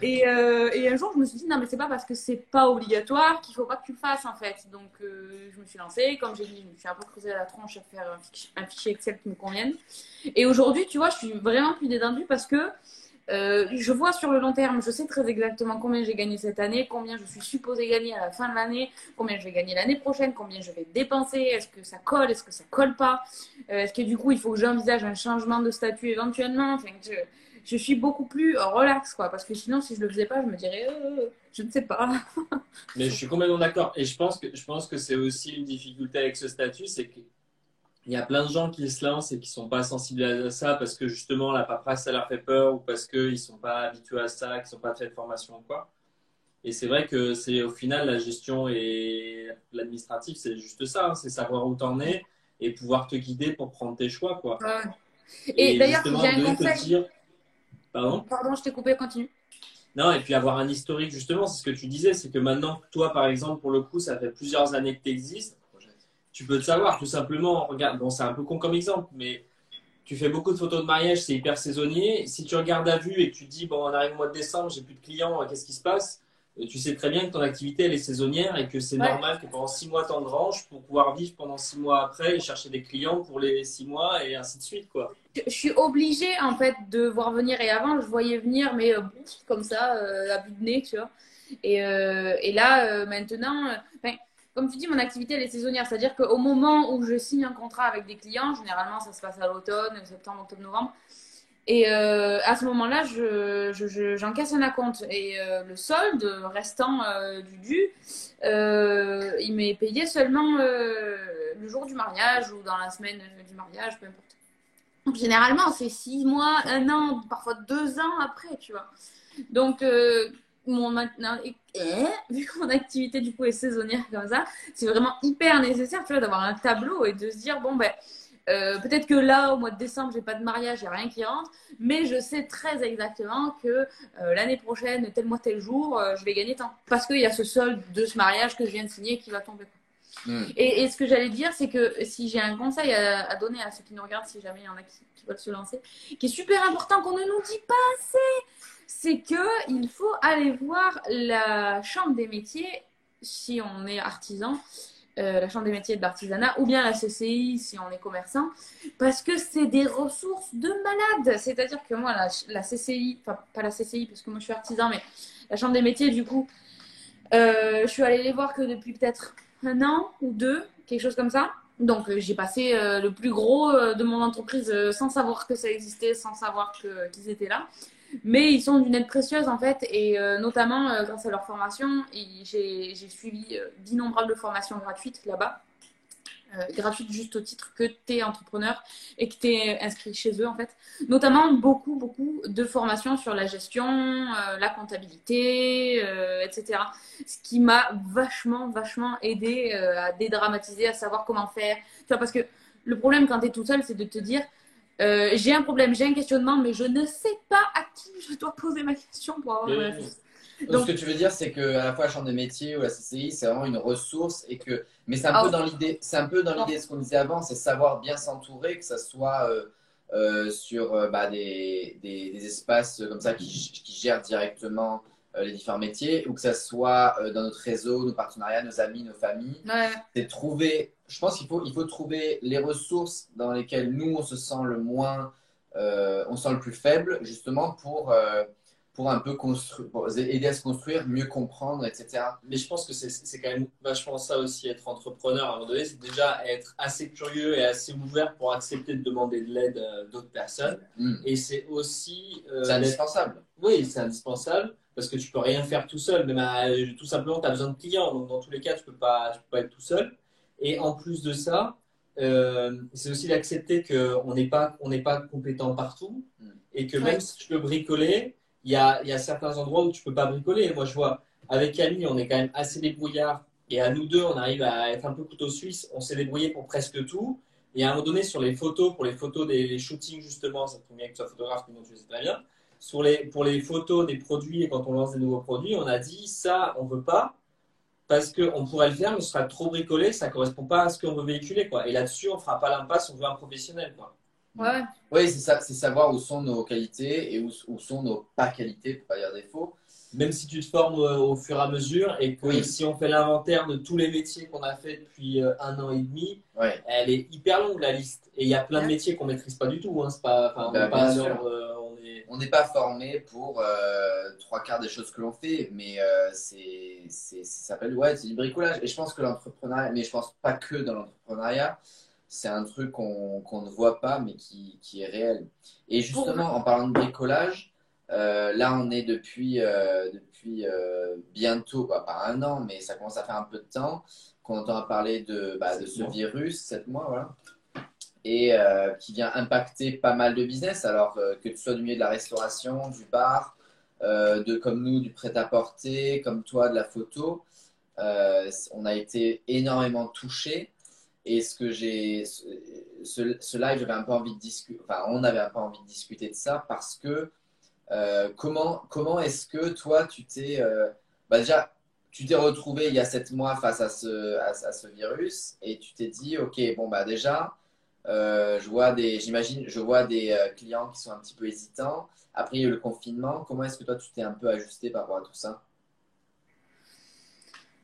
Et, euh, et un jour, je me suis dit, non, mais c'est pas parce que c'est pas obligatoire qu'il faut pas que tu le fasses, en fait. Donc, euh, je me suis lancée. Comme j'ai dit, je me suis un peu creusé la tronche à faire un fichier, un fichier Excel qui me convienne. Et aujourd'hui, tu vois, je suis vraiment plus détendue parce que euh, je vois sur le long terme, je sais très exactement combien j'ai gagné cette année, combien je suis supposée gagner à la fin de l'année, combien je vais gagner l'année prochaine, combien je vais dépenser, est-ce que ça colle, est-ce que ça colle pas, Euh, est-ce que du coup, il faut que j'envisage un changement de statut éventuellement. Je- suis beaucoup plus relax, quoi. Parce que sinon, si je le faisais pas, je me dirais, euh, je ne sais pas. Mais je suis complètement d'accord. Et je pense que, je pense que c'est aussi une difficulté avec ce statut, c'est qu'il y a plein de gens qui se lancent et qui sont pas sensibles à ça parce que justement la paperasse ça leur fait peur ou parce qu'ils sont pas habitués à ça, qu'ils sont pas fait de formation ou quoi. Et c'est vrai que c'est au final la gestion et l'administratif, c'est juste ça, hein. c'est savoir où t'en es et pouvoir te guider pour prendre tes choix, quoi. Et, d'ailleurs, j'ai un conseil. Dire... Pardon? Pardon, je t'ai coupé, continue. Non, et puis avoir un historique, justement, c'est ce que tu disais, c'est que maintenant, toi, par exemple, pour le coup, ça fait plusieurs années que tu existes. Tu peux te savoir, tout simplement, regarde, bon, c'est un peu con comme exemple, mais tu fais beaucoup de photos de mariage, c'est hyper saisonnier. Si tu regardes à vue et que tu dis, bon, on arrive au mois de décembre, j'ai plus de clients, qu'est-ce qui se passe? Tu sais très bien que ton activité elle est saisonnière et que c'est normal que pendant six mois tu engranges pour pouvoir vivre pendant six mois après et chercher des clients pour les six mois et ainsi de suite quoi. Je, suis obligée en fait de voir venir. Et avant je voyais venir mais euh, comme ça euh, à but de nez tu vois. Et, euh, et là maintenant comme tu dis mon activité elle est saisonnière c'est à dire qu'au moment où je signe un contrat avec des clients généralement ça se passe à l'automne septembre octobre novembre et euh, à ce moment-là, j'encaisse je, je, un acompte. Et euh, le solde restant euh, du dû, il m'est payé seulement le jour du mariage ou dans la semaine du mariage, peu importe. Donc, généralement, c'est six mois, un an, parfois deux ans après, tu vois. Donc, mon vu que mon activité du coup est saisonnière comme ça, c'est vraiment hyper nécessaire, tu vois, d'avoir un tableau et de se dire, bon, ben euh, peut-être que là, au mois de décembre, j'ai pas de mariage, il n'y a rien qui rentre, mais je sais très exactement que euh, l'année prochaine, tel mois, tel jour, euh, je vais gagner tant. Parce qu'il y a ce solde de ce mariage que je viens de signer qui va tomber. Hmm. Et, ce que j'allais dire, c'est que si j'ai un conseil à, donner à ceux qui nous regardent, si jamais il y en a qui, qui veulent se lancer, qui est super important qu'on ne nous dit pas assez, c'est qu'il faut aller voir la chambre des métiers si on est artisan euh, la Chambre des métiers de l'artisanat ou bien la CCI si on est commerçant, parce que c'est des ressources de malade. C'est-à-dire que moi, la, CCI, enfin pas la CCI parce que moi je suis artisan, mais la Chambre des métiers, du coup, euh, je suis allée les voir que depuis peut-être un an ou deux, quelque chose comme ça. Donc euh, j'ai passé le plus gros de mon entreprise sans savoir que ça existait, sans savoir qu'ils étaient là. Mais ils sont d'une aide précieuse en fait, et euh, notamment euh, grâce à leur formation, j'ai suivi euh, d'innombrables formations gratuites là-bas. gratuites juste au titre que tu es entrepreneur et que tu es inscrit chez eux en fait. Notamment beaucoup, beaucoup de formations sur la gestion, la comptabilité, etc. Ce qui m'a vachement, vachement aidé à dédramatiser, à savoir comment faire. Tu vois, parce que le problème quand tu es tout seul, c'est de te dire euh, j'ai un problème, j'ai un questionnement, mais je ne sais pas à qui je dois poser ma question pour avoir la réponse. Donc, ce que tu veux dire, c'est que à la fois la chambre des métiers ou la CCI, c'est vraiment une ressource et que, mais c'est un, peu ah, dans l'idée, c'est un peu dans l'idée de ce qu'on disait avant, c'est savoir bien s'entourer, que ça soit euh, euh, sur bah, des, des, des, espaces comme ça qui, qui gèrent directement les différents métiers ou que ça soit dans notre réseau, nos partenariats, nos amis, nos familles. C'est trouver je pense qu'il faut, il faut trouver les ressources dans lesquelles nous, on se sent le moins, euh, on sent le plus faible, justement, pour, euh, pour un peu construire, aider à se construire, mieux comprendre, etc. Mais je pense que c'est quand même vachement ça aussi, être entrepreneur à un moment donné, c'est déjà être assez curieux et assez ouvert pour accepter de demander de l'aide euh, d'autres personnes. Mm. Et c'est aussi. c'est indispensable. Oui, c'est indispensable parce que tu peux rien faire tout seul. Même tout simplement, tu as besoin de clients. Donc, dans tous les cas, tu peux pas, tu peux pas être tout seul. Et en plus de ça, euh, c'est aussi d'accepter qu'on n'est pas, on pas compétent partout mm. et que même si tu peux bricoler, il y a, y a, certains endroits où tu peux pas bricoler. Moi, je vois, avec Camille, on est quand même assez débrouillard et à nous deux, on arrive à être un peu couteau suisse. On s'est débrouillé pour presque tout. Et à un moment donné, sur les photos, pour les photos des shootings, justement, ça tombe bien que tu sois photographe, mais tu sais très bien. Sur les, pour les photos des produits et quand on lance des nouveaux produits, on a dit ça, on veut pas parce qu'on pourrait le faire, mais ce sera trop bricolé, ça ne correspond pas à ce qu'on veut véhiculer. Quoi. Et là-dessus, on ne fera pas l'impasse, on veut un professionnel. Quoi. Ouais. Oui, c'est ça, c'est savoir où sont nos qualités et où, où sont nos pas qualités, pour pas dire défauts. Même si tu te formes euh, au fur et à mesure et que si on fait l'inventaire de tous les métiers qu'on a fait depuis euh, un an et demi, elle est hyper longue la liste. Et il y a plein de métiers qu'on ne maîtrise pas du tout. Hein. C'est pas, on bah, pas on n'est pas formé pour euh, trois quarts des choses que l'on fait, mais euh, c'est, ça s'appelle ouais, c'est du bricolage. Et je pense que l'entrepreneuriat, mais je pense pas que dans l'entrepreneuriat, c'est un truc qu'on ne voit pas, mais qui, qui, est réel. Et justement, en parlant de bricolage, euh, là, on est depuis, depuis bientôt, bah, pas un an, mais ça commence à faire un peu de temps qu'on entend parler de, bah, de ce virus, 7 mois, voilà, et qui vient impacter pas mal de business. Alors que tu sois du milieu de la restauration, du bar, de comme nous, du prêt-à-porter, comme toi, de la photo, on a été énormément touchés. Et ce que j'ai, ce, live, j'avais un peu envie de discuter, enfin, on avait un peu envie de discuter de ça parce que euh, comment comment est-ce que toi, tu t'es, euh, bah déjà, tu t'es retrouvé il y a sept mois face à ce, à, ce virus et tu t'es dit, ok, bon bah déjà, euh, je vois des, j'imagine, je vois des clients qui sont un petit peu hésitants. Après, il y a eu le confinement. Comment est-ce que toi, tu t'es un peu ajusté par rapport à tout ça?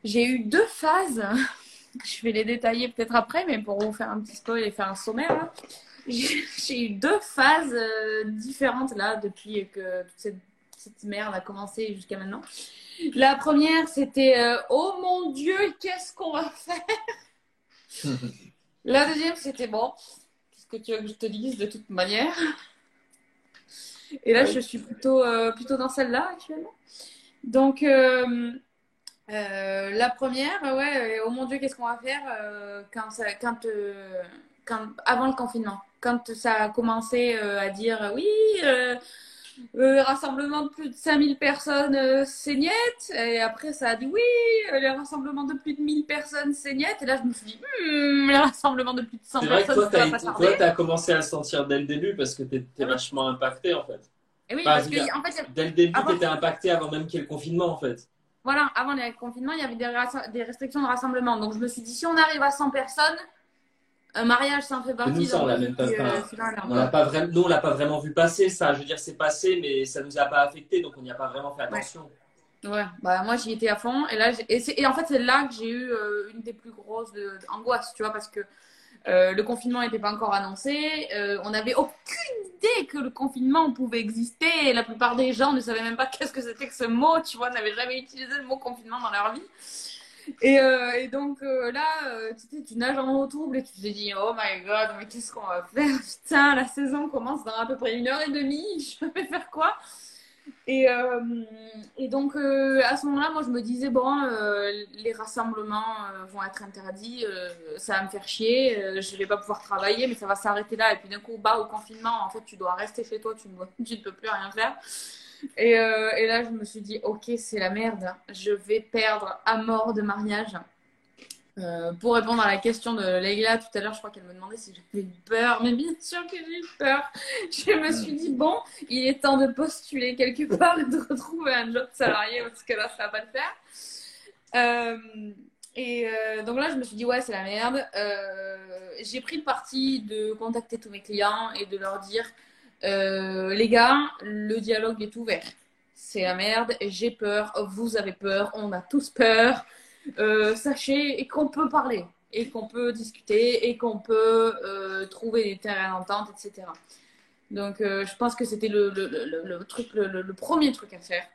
J'ai eu deux phases. Je vais les détailler peut-être après, mais pour vous faire un petit spoil et faire un sommaire, j'ai eu deux phases euh, différentes là depuis que toute cette, cette merde a commencé jusqu'à maintenant. La première, c'était euh, Oh mon Dieu, qu'est-ce qu'on va faire La deuxième, c'était bon, qu'est-ce que tu veux que je te dise de toute manière. Et là, je suis plutôt, euh, plutôt dans celle-là actuellement. Donc, euh, la première, ouais, euh, oh mon Dieu, qu'est-ce qu'on va faire euh, quand, ça, quand, quand, avant le confinement, quand ça a commencé à dire oui, rassemblement de plus de 5000 personnes, c'est niet. Et après, ça a dit oui, les rassemblements de plus de 1000 personnes, c'est niet. Et là, je me suis dit, hmm, les rassemblements de plus de 100 personnes, vrai que toi, toi, tu as commencé à le sentir dès le début parce que tu étais vachement impacté en fait. Et oui, parce que, en fait, dès le début, tu étais impacté avant même qu'il y ait le confinement en fait voilà, avant le confinement, il y avait des, restrictions de rassemblement. Donc je me suis dit, si on arrive à 100 personnes, un mariage, ça en fait partie. Nous, ça, on l'a même pas, euh, on l'a pas vraiment, nous, on l'a pas vraiment vu passer, ça. Je veux dire, c'est passé, mais ça nous a pas affecté, donc on n'y a pas vraiment fait attention. Ouais, bah moi j'y étais à fond. Et, là, et, en fait, c'est là que j'ai eu euh, une des plus grosses angoisses, tu vois, parce que euh, le confinement n'était pas encore annoncé. Euh, on n'avait aucune idée que le confinement pouvait exister. Et la plupart des gens ne savaient même pas qu'est-ce que c'était que ce mot. Tu vois, n'avaient jamais utilisé le mot confinement dans leur vie. Et, euh, donc là, tu, tu nages en eau trouble et tu te dis Oh my god, mais qu'est-ce qu'on va faire? Putain, la saison commence dans à peu près une heure et demie. Je vais faire quoi? Et, euh, et donc, euh, à ce moment-là, moi, je me disais, bon, euh, les rassemblements vont être interdits, ça va me faire chier, je vais pas pouvoir travailler, mais ça va s'arrêter là. Et puis d'un coup, bas au confinement, en fait, tu dois rester chez toi, ne, tu ne peux plus rien faire. Et, et là, je me suis dit, ok, c'est la merde, je vais perdre à mort de mariage. Euh, pour répondre à la question de Leila tout à l'heure, je crois qu'elle me demandait si j'avais eu peur. Mais bien sûr que j'ai eu peur. Je me suis dit, bon, il est temps de postuler quelque part et de retrouver un job salarié parce que là, ça va pas le faire. Euh, et euh, donc là, je me suis dit, ouais, c'est la merde. j'ai pris le parti de contacter tous mes clients et de leur dire, les gars, le dialogue est ouvert. C'est la merde, j'ai peur, vous avez peur, on a tous peur. Euh, sachez qu'on peut parler et qu'on peut discuter et qu'on peut euh, trouver des terrains d'entente, etc. Donc, euh, je pense que c'était le, le, le, truc, le, premier truc à faire.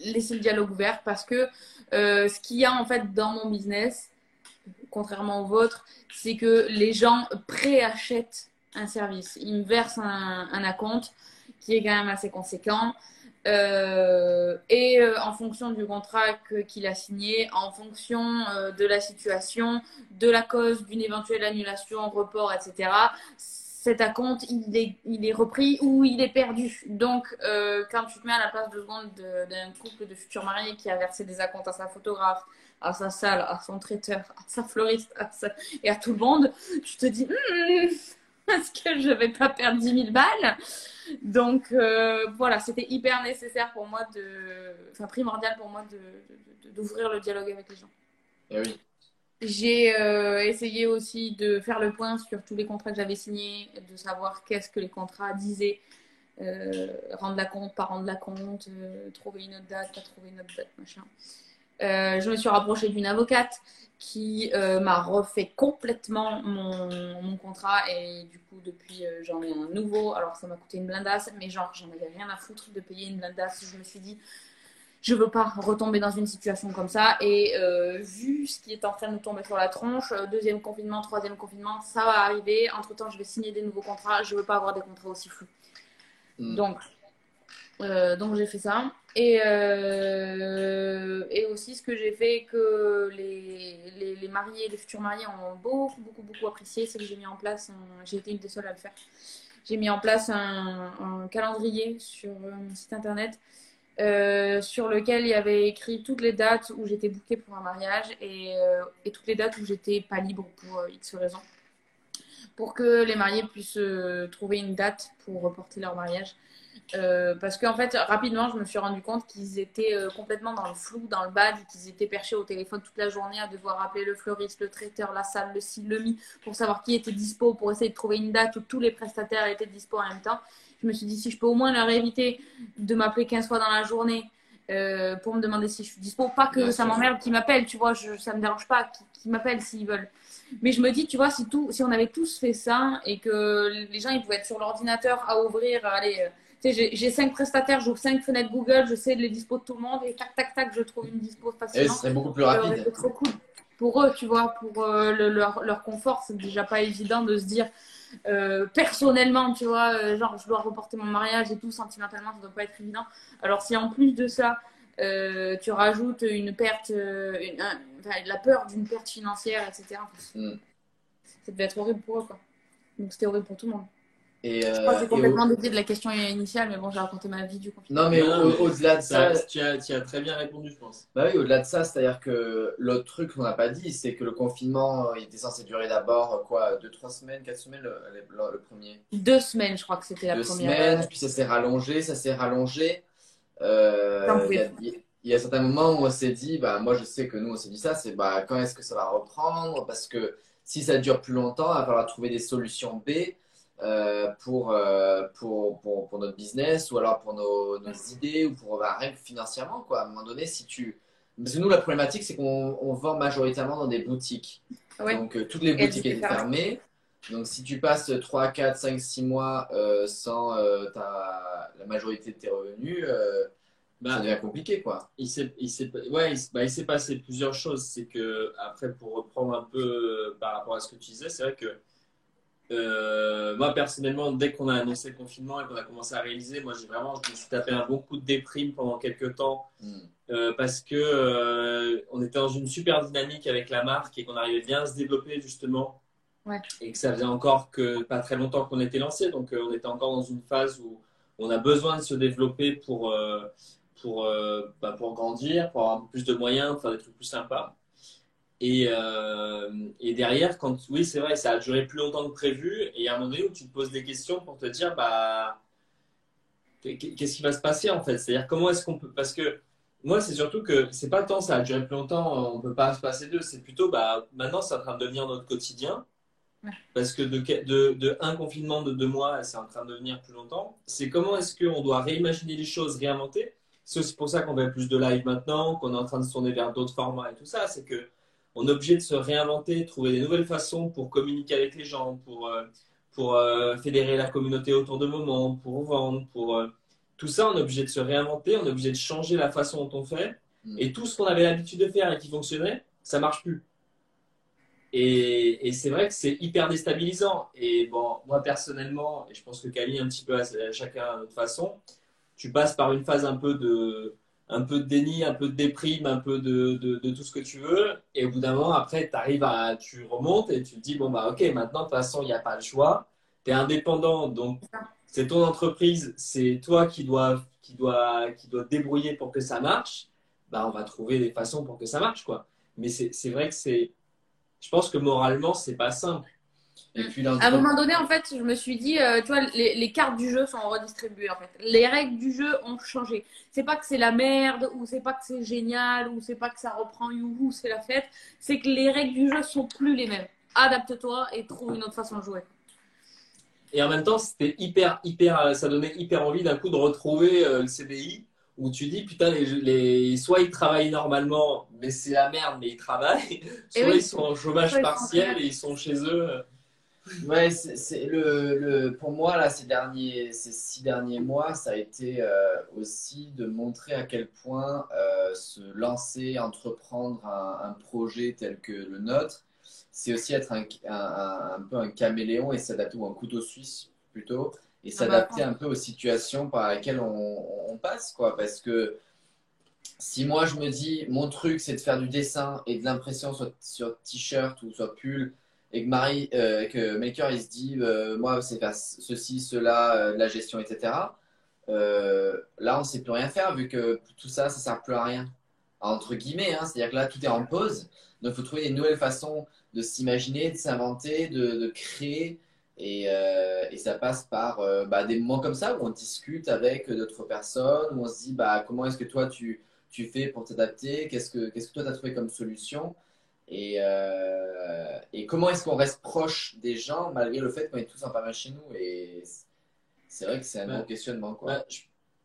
laisser le dialogue ouvert parce que ce qu'il y a en fait dans mon business, contrairement au vôtre, c'est que les gens préachètent un service. Ils me versent un, un acompte qui est quand même assez conséquent. Euh, et euh, en fonction du contrat qu'il a signé, en fonction euh, de la situation, de la cause d'une éventuelle annulation, report, etc., cet acompte, il est, il est repris ou il est perdu. Donc, quand tu te mets à la place de seconde d'un couple de futurs mariés qui a versé des acomptes à sa photographe, à sa salle, à son traiteur, à sa fleuriste et à tout le monde, tu te dis, hmm, est-ce que je vais pas perdre 10 000 balles donc euh, voilà, c'était hyper nécessaire pour moi de, enfin primordial pour moi d'ouvrir le dialogue avec les gens. Eh oui. J'ai euh, essayé aussi de faire le point sur tous les contrats que j'avais signés, de savoir qu'est-ce que les contrats disaient, euh, rendre la compte, pas rendre la compte, trouver une autre date, pas trouver une autre date, machin. Je me suis rapprochée d'une avocate qui euh, m'a refait complètement mon, mon, contrat et du coup depuis euh, j'en ai un nouveau alors ça m'a coûté une blindasse mais genre j'en avais rien à foutre de payer une blindasse je me suis dit je veux pas retomber dans une situation comme ça. Et euh, vu ce qui est en train de nous tomber sur la tronche, euh, deuxième confinement, troisième confinement, ça va arriver. Entre temps, je vais signer des nouveaux contrats. Je veux pas avoir des contrats aussi flous. Mm. Donc, euh, donc j'ai fait ça. Et, euh, et aussi, ce que j'ai fait que les, les, mariés, les futurs mariés ont beaucoup, beaucoup, beaucoup apprécié, c'est que j'ai mis en place, j'ai été une des seules à le faire. J'ai mis en place un, calendrier sur euh, mon site internet sur lequel il y avait écrit toutes les dates où j'étais bookée pour un mariage et, et toutes les dates où j'étais pas libre pour X raisons. Pour que les mariés puissent trouver une date pour reporter leur mariage. Euh, parce qu'en fait, rapidement, je me suis rendu compte qu'ils étaient euh, complètement dans le flou, dans le bad, qu'ils étaient perchés au téléphone toute la journée à devoir appeler le fleuriste, le traiteur, la salle, le ci, le mi, pour savoir qui était dispo, pour essayer de trouver une date où tous les prestataires étaient dispo en même temps. Je me suis dit, si je peux au moins leur éviter de m'appeler 15 fois dans la journée euh, pour me demander si je suis dispo, pas que Bien ça m'emmerde qu'ils m'appellent, tu vois, je, ça me dérange pas qu'ils m'appellent s'ils veulent. Mais je me dis, tu vois, si, tout, si on avait tous fait ça et que les gens ils pouvaient être sur l'ordinateur à ouvrir, allez, euh, tu sais, j'ai- j'ai cinq prestataires, j'ouvre cinq fenêtres Google, je sais les dispos de tout le monde et tac, tac, tac, je trouve une dispo Et facilement. ce serait beaucoup plus rapide. trop cool pour eux, tu vois, pour euh, le- leur, leur confort. C'est déjà pas évident de se dire euh, personnellement, tu vois, euh, genre je dois reporter mon mariage et tout, sentimentalement, ça doit pas être évident. Alors si en plus de ça, euh, tu rajoutes une perte, une- un- enfin, la peur d'une perte financière, etc., Mm. ça devait être horrible pour eux, quoi. Donc c'était horrible pour tout le monde. Et, Je crois que euh, j'ai complètement dédié de la question initiale, mais bon, j'ai raconté ma vie du confinement. Non, mais au-delà de ça, Ça, tu, as, tu as très bien répondu, je pense. Bah oui, au-delà de ça, c'est-à-dire que l'autre truc qu'on n'a pas dit, c'est que le confinement, euh, il était censé durer d'abord, euh, quoi, 2-3 semaines, 4 semaines, le, le- le premier? Deux semaines, je crois que c'était la Deux première. semaines, puis ça s'est rallongé, ça s'est rallongé. Euh, J'en Il pouvais y, a- il y a certains moments où on s'est dit, bah, moi je sais que nous on s'est dit ça, c'est bah, quand est-ce que ça va reprendre? Parce que si ça dure plus longtemps, il va falloir trouver des solutions B euh, pour, euh, pour, pour, pour notre business ou alors pour nos, nos idées ou pour bah, rien que financièrement. Quoi. À un moment donné, si tu. Parce que nous, la problématique, c'est qu'on on vend majoritairement dans des boutiques. Ouais. Donc, euh, toutes les boutiques étaient fermées. Donc, si tu passes 3, 4, 5, 6 mois euh, sans euh, ta- la majorité de tes revenus, euh, Bah, ça devient compliqué, quoi. il s'est il s'est ouais bah, il s'est passé plusieurs choses c'est que après pour reprendre un peu euh, par rapport à ce que tu disais c'est vrai que euh, moi personnellement dès qu'on a annoncé le confinement et qu'on a commencé à réaliser moi j'ai vraiment je me suis tapé un bon coup de déprime pendant quelques temps Mm. euh, parce que euh, on était dans une super dynamique avec la marque et qu'on arrivait bien à se développer justement Ouais. et que ça faisait encore que pas très longtemps qu'on était lancé donc euh, on était encore dans une phase où on a besoin de se développer pour euh, pour, euh, bah, pour grandir, pour avoir plus de moyens, pour faire des trucs plus sympas. Et, euh, et derrière, quand oui, c'est vrai, ça a duré plus longtemps que prévu. Et a un moment donné où tu te poses des questions pour te dire, bah, qu'est-ce qui va se passer en fait? C'est-à-dire, comment est-ce qu'on peut. Parce que moi, c'est surtout que c'est pas tant ça a duré plus longtemps, on peut pas se passer d'eux. C'est plutôt, bah, maintenant, c'est en train de devenir notre quotidien. Parce que de, de, de un confinement de deux mois, c'est en train de devenir plus longtemps. C'est comment est-ce qu'on doit réimaginer les choses, réinventer? C'est aussi pour ça qu'on fait plus de live maintenant, qu'on est en train de se tourner vers d'autres formats et tout ça. C'est que on est obligé de se réinventer, trouver des nouvelles façons pour communiquer avec les gens, pour, euh, pour euh, fédérer la communauté autour de moments, pour vendre, pour euh, tout ça. On est obligé de se réinventer, on est obligé de changer la façon dont on fait. Mm. Et tout ce qu'on avait l'habitude de faire et qui fonctionnait, ça marche plus. Et, et c'est vrai que c'est hyper déstabilisant. Et bon, moi personnellement, et je pense que Camille un petit peu à à chacun à notre façon, tu passes par une phase un peu de, un peu de déni, un peu de déprime, un peu de, de, de tout ce que tu veux. Et au bout d'un moment, après, t'arrives à, tu remontes et tu te dis, bon, bah, ok, maintenant, de toute façon, il n'y a pas le choix. Tu es indépendant, donc c'est ton entreprise, c'est toi qui dois, qui, dois, qui dois te débrouiller pour que ça marche. Bah, on va trouver des façons pour que ça marche, quoi. Mais c'est c'est vrai que c'est. Je pense que moralement, c'est pas simple. Et puis, dans À un moment donné, en fait, je me suis dit, euh, tu vois, les, les cartes du jeu sont redistribuées, en fait. Les règles du jeu ont changé. C'est pas que c'est la merde, ou c'est pas que c'est génial, ou c'est pas que ça reprend youhou, c'est la fête. C'est que les règles du jeu sont plus les mêmes. Adapte-toi et trouve une autre façon de jouer. Et en même temps, c'était hyper, hyper, ça donnait hyper envie d'un coup de retrouver euh, le CDI où tu dis putain, les, les, soit ils travaillent normalement, mais c'est la merde, mais ils travaillent, soit oui. ils sont en chômage Soit partiel et ils sont chez eux. Ouais, c'est le, le, pour moi, là, ces, derniers, ces six derniers mois, ça a été euh, aussi de montrer à quel point euh, se lancer, entreprendre un, un, projet tel que le nôtre, c'est aussi être un, un, un, peu un caméléon et s'adapter, ou un couteau suisse plutôt, et ah bah, s'adapter un peu aux situations par lesquelles on, on, passe, quoi. Parce que si moi, je me dis, mon truc, c'est de faire du dessin et de l'impression soit sur t-shirt ou soit pull, et que Marie, euh, que Maker, il se dit, euh, moi, c'est faire ceci, cela, euh, la gestion, etc. là, on ne sait plus rien faire vu que tout ça, ça ne sert plus à rien. Entre guillemets, hein, c'est-à-dire que là, tout est en pause. Donc, il faut trouver des nouvelles façons de s'imaginer, de s'inventer, de, créer. Et, ça passe par bah, des moments comme ça où on discute avec d'autres personnes, où on se dit bah, comment est-ce que toi tu, tu fais pour t'adapter, qu'est-ce que, qu'est-ce que toi tu as trouvé comme solution? Et, euh, et comment est-ce qu'on reste proche des gens malgré le fait qu'on est tous en parlant chez nous? Et c'est vrai que c'est un bon questionnement. Quoi.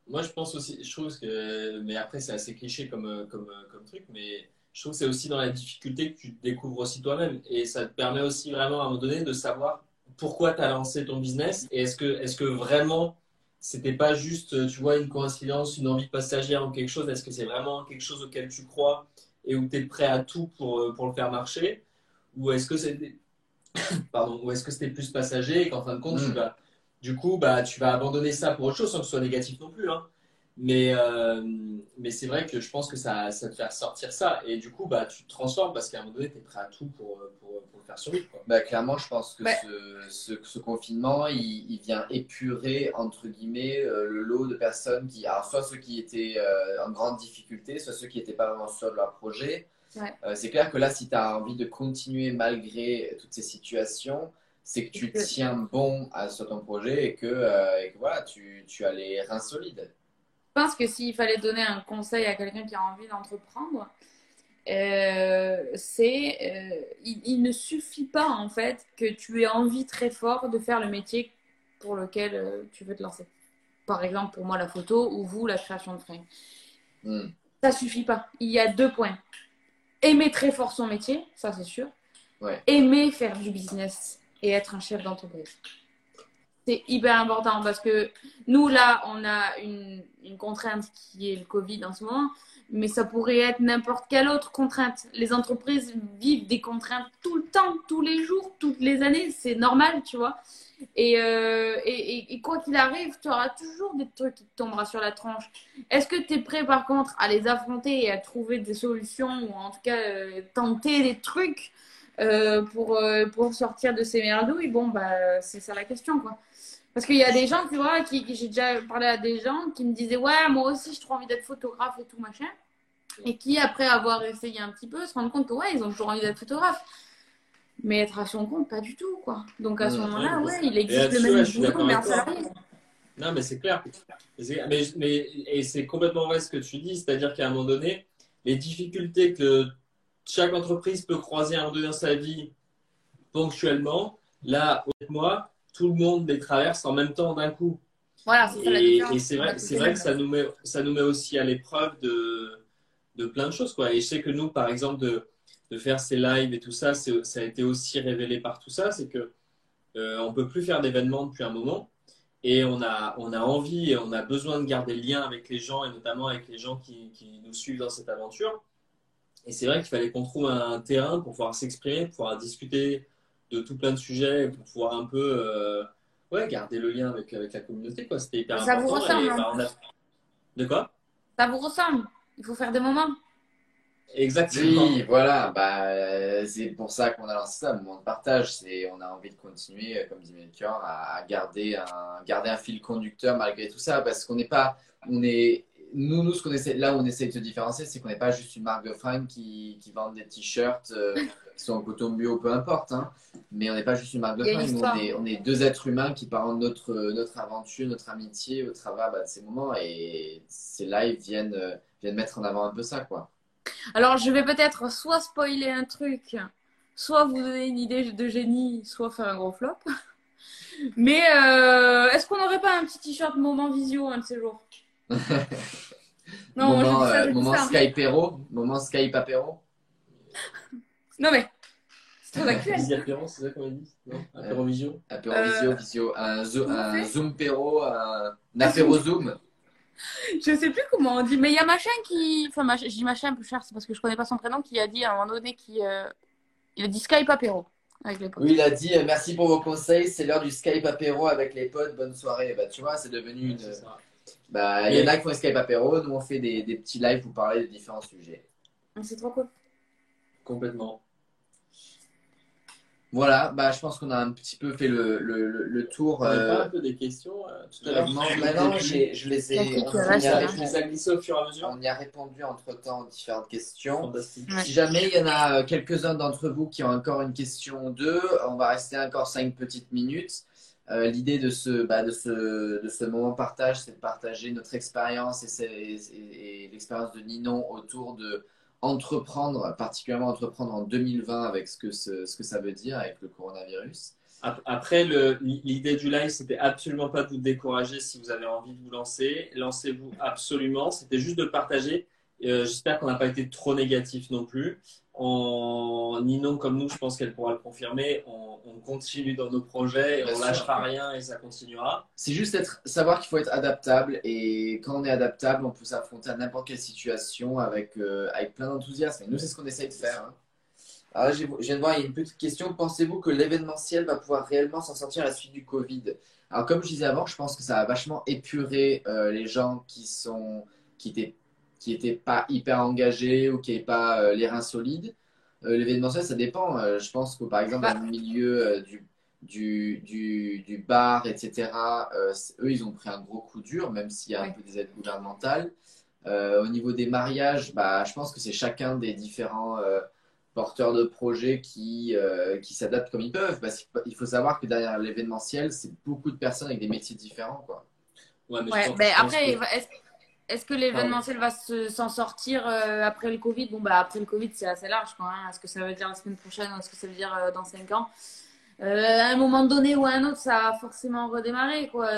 moi, je pense aussi, je trouve que, mais après, c'est assez cliché comme, comme, comme truc, mais je trouve que c'est aussi dans la difficulté que tu découvres aussi toi-même. Et ça te permet aussi vraiment à un moment donné de savoir pourquoi tu as lancé ton business et est-ce que, est-ce que vraiment c'était pas juste, tu vois, une coïncidence, une envie passagère ou quelque chose Est-ce que c'est vraiment quelque chose auquel tu crois et où tu es prêt à tout pour, euh, pour le faire marcher? Ou est-ce que c'était pardon, ou est-ce que c'était plus passager et qu'en fin de compte, tu mm. vas, du coup, bah, tu vas abandonner ça pour autre chose sans que ce soit négatif non plus. Hein. Mais, euh, mais c'est vrai que je pense que ça, ça te fait ressortir ça. Et du coup, bah, tu te transformes parce qu'à un moment donné, tu es prêt à tout pour, pour, pour le faire survivre. Quoi. Bah, clairement, je pense que ce, ce, confinement, il, il, vient épurer, entre guillemets, euh, le lot de personnes qui, alors, soit ceux qui étaient euh, en grande difficulté, soit ceux qui n'étaient pas vraiment sûrs de leur projet. c'est clair que là, si tu as envie de continuer malgré toutes ces situations, c'est que tu tiens bon à, sur ton projet et que, et que voilà, tu, tu as les reins solides. Je pense que s'il fallait donner un conseil à quelqu'un qui a envie d'entreprendre, euh, c'est euh, il, ne suffit pas en fait que tu aies envie très fort de faire le métier pour lequel euh, tu veux te lancer. Par exemple, pour moi, la photo ou vous, la création de fringues. Hmm. Ça suffit pas. Il y a deux points. Aimer très fort son métier, ça c'est sûr. Aimer faire du business et être un chef d'entreprise. C'est hyper important parce que nous, là, on a une, contrainte qui est le Covid en ce moment, mais ça pourrait être n'importe quelle autre contrainte. Les entreprises vivent des contraintes tout le temps, tous les jours, toutes les années. C'est normal, tu vois. Et, euh, et, quoi qu'il arrive, tu auras toujours des trucs qui te tomberont sur la tranche. Est-ce que tu es prêt, par contre, à les affronter et à trouver des solutions, ou en tout cas euh, tenter des trucs? Euh, pour, euh, pour sortir de ces merdouilles Bon, bah, c'est ça la question, quoi. Parce qu'il y a des gens, tu vois, qui, j'ai déjà parlé à des gens qui me disaient Ouais, moi aussi, j'ai trop envie d'être photographe et tout, machin. Et qui, après avoir essayé un petit peu, se rendent compte que, ouais, ils ont toujours envie d'être photographe. Mais être à son compte, pas du tout, quoi. Donc à ce moment-là, ouais, il existe le même boulot. Non, mais c'est clair. Mais, mais, et c'est complètement vrai ce que tu dis, c'est-à-dire qu'à un moment donné, les difficultés que chaque entreprise peut croiser un moment donné dans sa vie ponctuellement, là, moi, tout le monde les traverse en même temps d'un coup. Voilà, c'est et, et c'est vrai, c'est vrai que ça nous, met, ça nous met aussi à l'épreuve de, de plein de choses. Quoi. Et je sais que nous, par exemple, de, de faire ces lives et tout ça, ça a été aussi révélé par tout ça. C'est que euh, on peut plus faire d'événements depuis un moment. Et on a, on a envie et on a besoin de garder le lien avec les gens et notamment avec les gens qui, qui nous suivent dans cette aventure. Et c'est vrai qu'il fallait qu'on trouve un terrain pour pouvoir s'exprimer, pour pouvoir discuter de tout plein de sujets pour pouvoir un peu euh, ouais, garder le lien avec, avec la communauté. Quoi. C'était hyper ça important. Vous ressemble, hein. De quoi? Ça vous ressemble. Il faut faire des moments. Exactement. Oui, voilà. Bah, c'est pour ça qu'on a lancé ça, un moment de partage. C'est, on a envie de continuer, comme dit Melchior, à, garder un, garder un fil conducteur malgré tout ça, parce qu'on n'est pas, on est nous, nous, ce qu'on essaie, là où on essaie de se différencier, c'est qu'on n'est pas juste une marque de fringues qui, qui vend des t-shirts euh, qui sont en coton bio, peu importe. Hein. Mais on n'est pas juste une marque de fringues. on est, on est, deux êtres humains qui parlent de notre, notre aventure, notre amitié au travers bah, de ces moments. Et ces lives viennent, euh, viennent mettre en avant un peu ça, quoi. Alors, je vais peut-être soit spoiler un truc, soit vous donner une idée de génie, soit faire un gros flop. Mais euh, est-ce qu'on n'aurait pas un petit t-shirt moment visio un de ces jours? non, moment, euh, moment Skype moment Skype apéro. Non mais, actuel. Visio apéro, c'est ça qu'on a dit Non? Apéro visio Apéro Euh, visio, visio, un, zo- un zoom péro, un apéro zoom. Je sais plus comment on dit, mais il y a machin qui. Enfin, machin- je dis machin un peu cher, c'est parce que je connais pas son prénom, qui a dit à un moment donné qu'il il a dit Skype apéro avec les potes. Oui, il a dit euh, merci pour vos conseils, c'est l'heure du Skype apéro avec les potes, bonne soirée. Bah, tu vois, c'est devenu une. Bah, il y en a qui font Skype apéro, nous on fait des, des petits lives pour parler de différents sujets. C'est trop cool. Complètement. Voilà, bah, je pense qu'on a un petit peu fait le, le, le, le tour. On avait euh, pas un peu des questions euh, tout à l'heure non, maintenant, j'ai- je les ai. On, y a hein. Répondu, glissés au fur et à mesure on y a répondu entre temps aux différentes questions. Ouais. Si jamais il y en a euh, quelques-uns d'entre vous qui ont encore une question ou deux, on va rester encore cinq petites minutes. Euh, L'idée de ce, bah, de, ce, de ce moment partage, c'est de partager notre expérience et, l'expérience de Ninon autour de entreprendre, particulièrement entreprendre en 2020 avec ce que, ce, que ça veut dire avec le coronavirus. Ap- Après, l'idée du live, c'était absolument pas de vous décourager si vous avez envie de vous lancer. Lancez-vous absolument. C'était juste de partager. Euh, J'espère qu'on n'a pas été trop négatif non plus. En Ninon, comme nous, je pense qu'elle pourra le confirmer. On, on continue dans nos projets, et on lâchera rien et ça continuera. C'est juste être, savoir qu'il faut être adaptable et quand on est adaptable, on peut s'affronter à n'importe quelle situation avec, euh, avec plein d'enthousiasme. Et nous, c'est ce qu'on essaye de faire. hein. Alors là, je viens de voir, il y a une petite question. Pensez-vous que l'événementiel va pouvoir réellement s'en sortir à la suite du Covid? Alors, comme je disais avant, je pense que ça a vachement épuré euh, les gens qui sont qui étaient qui étaient pas hyper engagés ou qui n'avaient pas euh, les reins solides. Euh, l'événementiel, ça dépend. Euh, je pense que par exemple, dans le milieu euh, du du, du, du bar, etc. euh, eux, ils ont pris un gros coup dur, même s'il y a un Ouais. peu des aides gouvernementales. Euh, au niveau des mariages, bah, je pense que c'est chacun des différents euh, porteurs de projets qui, euh, qui s'adaptent comme ils peuvent. Parce qu'il faut savoir que derrière l'événementiel, c'est beaucoup de personnes avec des métiers différents. Quoi. Ouais, mais je Ouais, pense- ben je pense après, que- est-ce que l'événementiel va se- s'en sortir euh, après le Covid? Bon, bah après le Covid, c'est assez large. quoi, hein. Est-ce que ça veut dire la semaine prochaine est-ce que ça veut dire euh, dans 5 ans? Euh, À un moment donné ou à un autre, ça va forcément redémarrer. Quoi.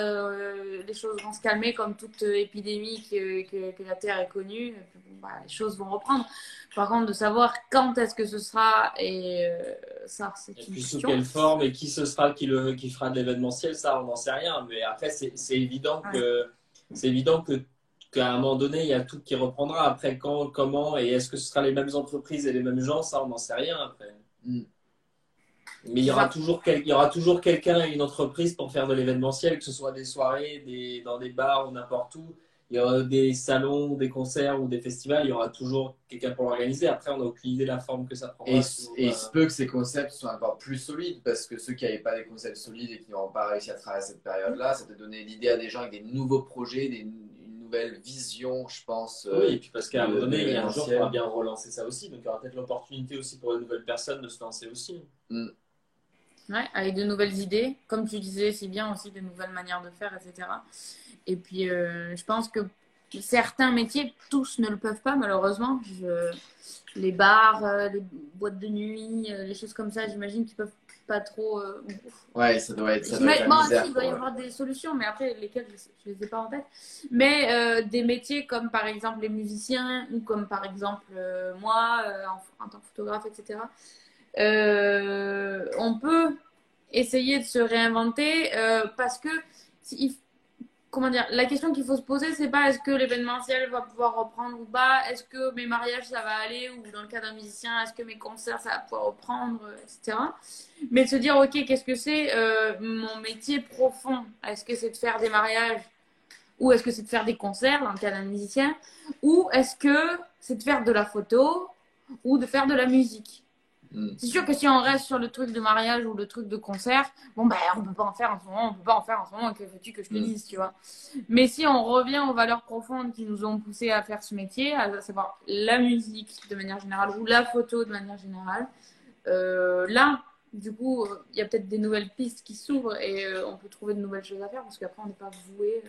Les choses vont se calmer comme toute épidémie que, que, que la Terre ait connue. Et puis, bon, bah, les choses vont reprendre. Par contre, de savoir quand est-ce que ce sera, et ça, c'est une puis sous question. quelle forme et qui ce sera qui, le, qui fera de l'événementiel, ça on n'en sait rien. Mais après, c'est c'est évident que c'est évident que qu'à un moment donné, il y a tout qui reprendra. Après, quand, comment et est-ce que ce sera les mêmes entreprises et les mêmes gens, ça on n'en sait rien après. Mm. Mais il y aura toujours quel- il y aura toujours quelqu'un et une entreprise pour faire de l'événementiel, que ce soit des soirées, des, dans des bars ou n'importe où. Il y aura des salons, des concerts ou des festivals, il y aura toujours quelqu'un pour l'organiser. Après, on n'a aucune idée de la forme que ça prendra. Et, il se peut que ces concepts soient encore plus solides parce que ceux qui n'avaient pas des concepts solides et qui n'auront pas réussi à travailler cette période-là, ça peut donner l'idée à des gens avec des nouveaux projets, des, nouvelle vision, je pense. euh, Oui, et puis parce qu'à un moment donné, il y a un jour, il d'événementiel. faudra bien relancer ça aussi. Donc, il y aura peut-être l'opportunité aussi pour de nouvelles personnes de se lancer aussi. Ouais, avec de nouvelles idées, comme tu disais, c'est bien aussi de nouvelles manières de faire, etc. Et puis, euh, je pense que certains métiers, tous ne le peuvent pas, malheureusement. Je- Les bars, euh, les boîtes de nuit, les choses comme ça, j'imagine qu'ils peuvent pas trop. euh, Ouais, ça doit être, ça doit être bon, misère. si, il doit y avoir des solutions, mais après, lesquelles, je ne les ai pas en tête. Mais euh, des métiers comme par exemple les musiciens, ou comme par exemple euh, moi, euh, en, en tant que photographe, etc., on peut essayer de se réinventer parce que, si- comment dire, la question qu'il faut se poser, c'est pas est-ce que l'événementiel va pouvoir reprendre ou pas, est-ce que mes mariages ça va aller, ou dans le cas d'un musicien, est-ce que mes concerts ça va pouvoir reprendre, euh, etc. Mais de se dire, ok, qu'est-ce que c'est euh, mon métier profond? Est-ce que c'est de faire des mariages Ou est-ce que c'est de faire des concerts, dans le cas d'un musicien Ou est-ce que c'est de faire de la photo ou de faire de la musique? Mm. C'est sûr que si on reste sur le truc de mariage ou le truc de concert, bon, ben, on peut pas en faire en ce moment, on peut pas en faire en ce moment, que veux-tu que je te Mm. dise, tu vois. Mais si on revient aux valeurs profondes qui nous ont poussé à faire ce métier, à savoir la musique de manière générale ou la photo de manière générale, euh, là, du coup, il y a peut-être des nouvelles pistes qui s'ouvrent et euh, on peut trouver de nouvelles choses à faire parce qu'après, on n'est pas voué euh,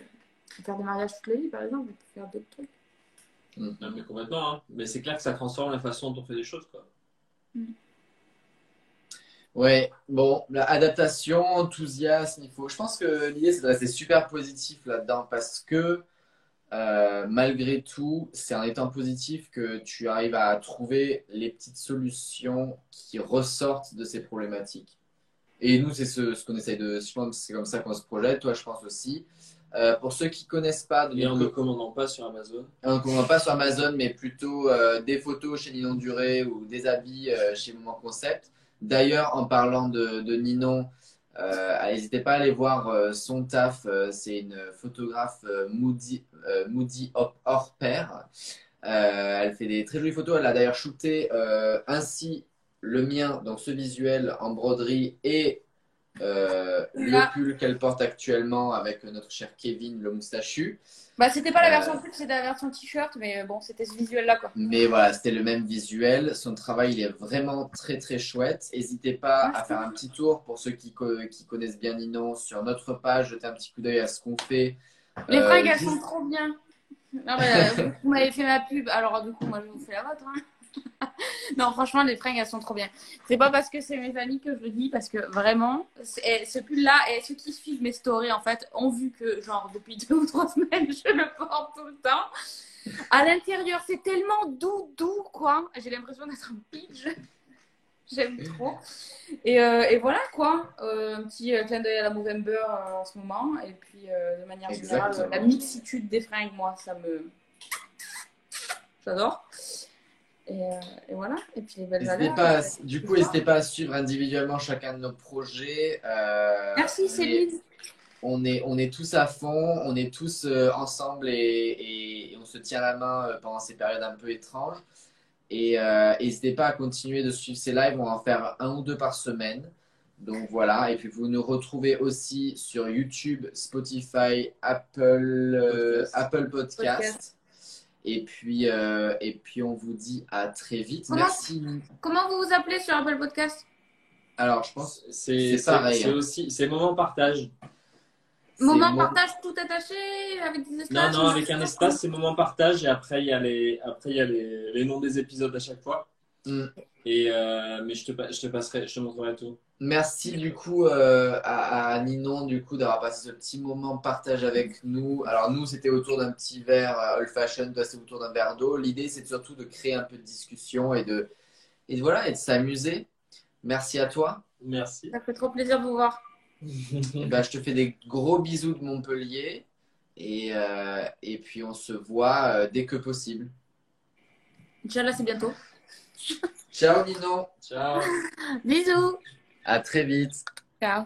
à faire des mariages toute la vie, par exemple, on peut faire d'autres trucs. Mm. Non, mais complètement. hein. Mais c'est clair que ça transforme la façon dont on fait les choses. Quoi. Ouais, bon, la adaptation, enthousiasme, il faut. Je pense que l'idée, c'est de rester super positif là-dedans parce que euh, malgré tout, c'est en étant positif que tu arrives à trouver les petites solutions qui ressortent de ces problématiques. Et nous, c'est ce, ce qu'on essaye de. Je pense c'est comme ça qu'on se projette. Toi, je pense aussi. Euh, pour ceux qui connaissent pas, Et en ne commandant pas sur Amazon? on ne commande pas sur Amazon, mais plutôt euh, des photos chez Ninon Duré ou des habits chez Moment Concept. D'ailleurs, en parlant de, de Ninon, euh, n'hésitez pas à aller voir euh, son taf. Euh, c'est une photographe Moody, Moody hors, hors pair. Elle fait des très jolies photos. Elle a d'ailleurs shooté ainsi le mien, donc ce visuel en broderie et euh, le pull qu'elle porte actuellement avec notre cher Kevin, le moustachu. Bah, c'était pas la Euh. version pull, c'était la version t-shirt, mais bon, c'était ce visuel-là, quoi. Mais voilà, c'était le même visuel. Son travail, il est vraiment très très chouette. N'hésitez pas à Merci. faire un petit tour pour ceux qui, co- qui connaissent bien Ninon sur notre page, jeter un petit coup d'œil à ce qu'on fait. Les Euh, fringues, elles juste- sont trop bien. Non, mais, euh, vous m'avez fait ma pub, alors du coup, moi, je vous fais la vôtre. hein. non, franchement, les fringues, elles sont trop bien. C'est pas parce que c'est mes familles que je le dis, parce que vraiment, et ce pull-là, et ceux qui suivent mes stories, en fait, ont vu que, genre, depuis deux ou trois semaines, je le porte tout le temps. À l'intérieur, c'est tellement doux, doux, quoi. J'ai l'impression d'être un pitch. J'aime trop. Et, euh, et voilà quoi, Euh, un petit euh, clin d'œil à la Movember euh, en ce moment. Et puis de manière générale, Exactement. la mixitude des fringues, moi, ça me. J'adore. Et, euh, et voilà. Et puis les belles valeurs. pas, à- euh, du coup, n'hésitez pas à suivre individuellement chacun de nos projets. Euh, Merci Céline. on est, on est tous à fond, on est tous euh, ensemble et, et- et on se tient la main euh, pendant ces périodes un peu étranges. Et euh, n'hésitez pas à continuer de suivre ces lives, on va en faire un ou deux par semaine. Donc voilà, et puis vous nous retrouvez aussi sur YouTube, Spotify, Apple, euh, Podcast. Apple Podcast. Podcast. Et puis, euh, et puis on vous dit à très vite. Comment- Merci. Comment vous vous appelez sur Apple Podcast? Alors, je pense C'est C'est pareil, c'est hein. aussi c'est moment partage. Moment partage tout attaché avec des Non, espaces non, avec un espace, c'est moment partage et après il y a les après il y a les, les noms des épisodes à chaque fois. Mm. Et euh, mais je te je te passerai, je te montrerai tout. Merci du coup euh, à, à Ninon du coup d'avoir passé ce petit moment partage avec nous. Alors nous c'était autour d'un petit verre euh, old fashion, toi c'était autour d'un verre d'eau. L'idée c'est surtout de créer un peu de discussion et de et de- voilà et de s'amuser. Merci à toi. Merci. Ça fait trop plaisir de vous voir. Et ben, je te fais des gros bisous de Montpellier et, euh, et puis on se voit euh, dès que possible. Inch'Allah, c'est bientôt. Ciao Ninon, Ciao. Bisous. À très vite. Ciao.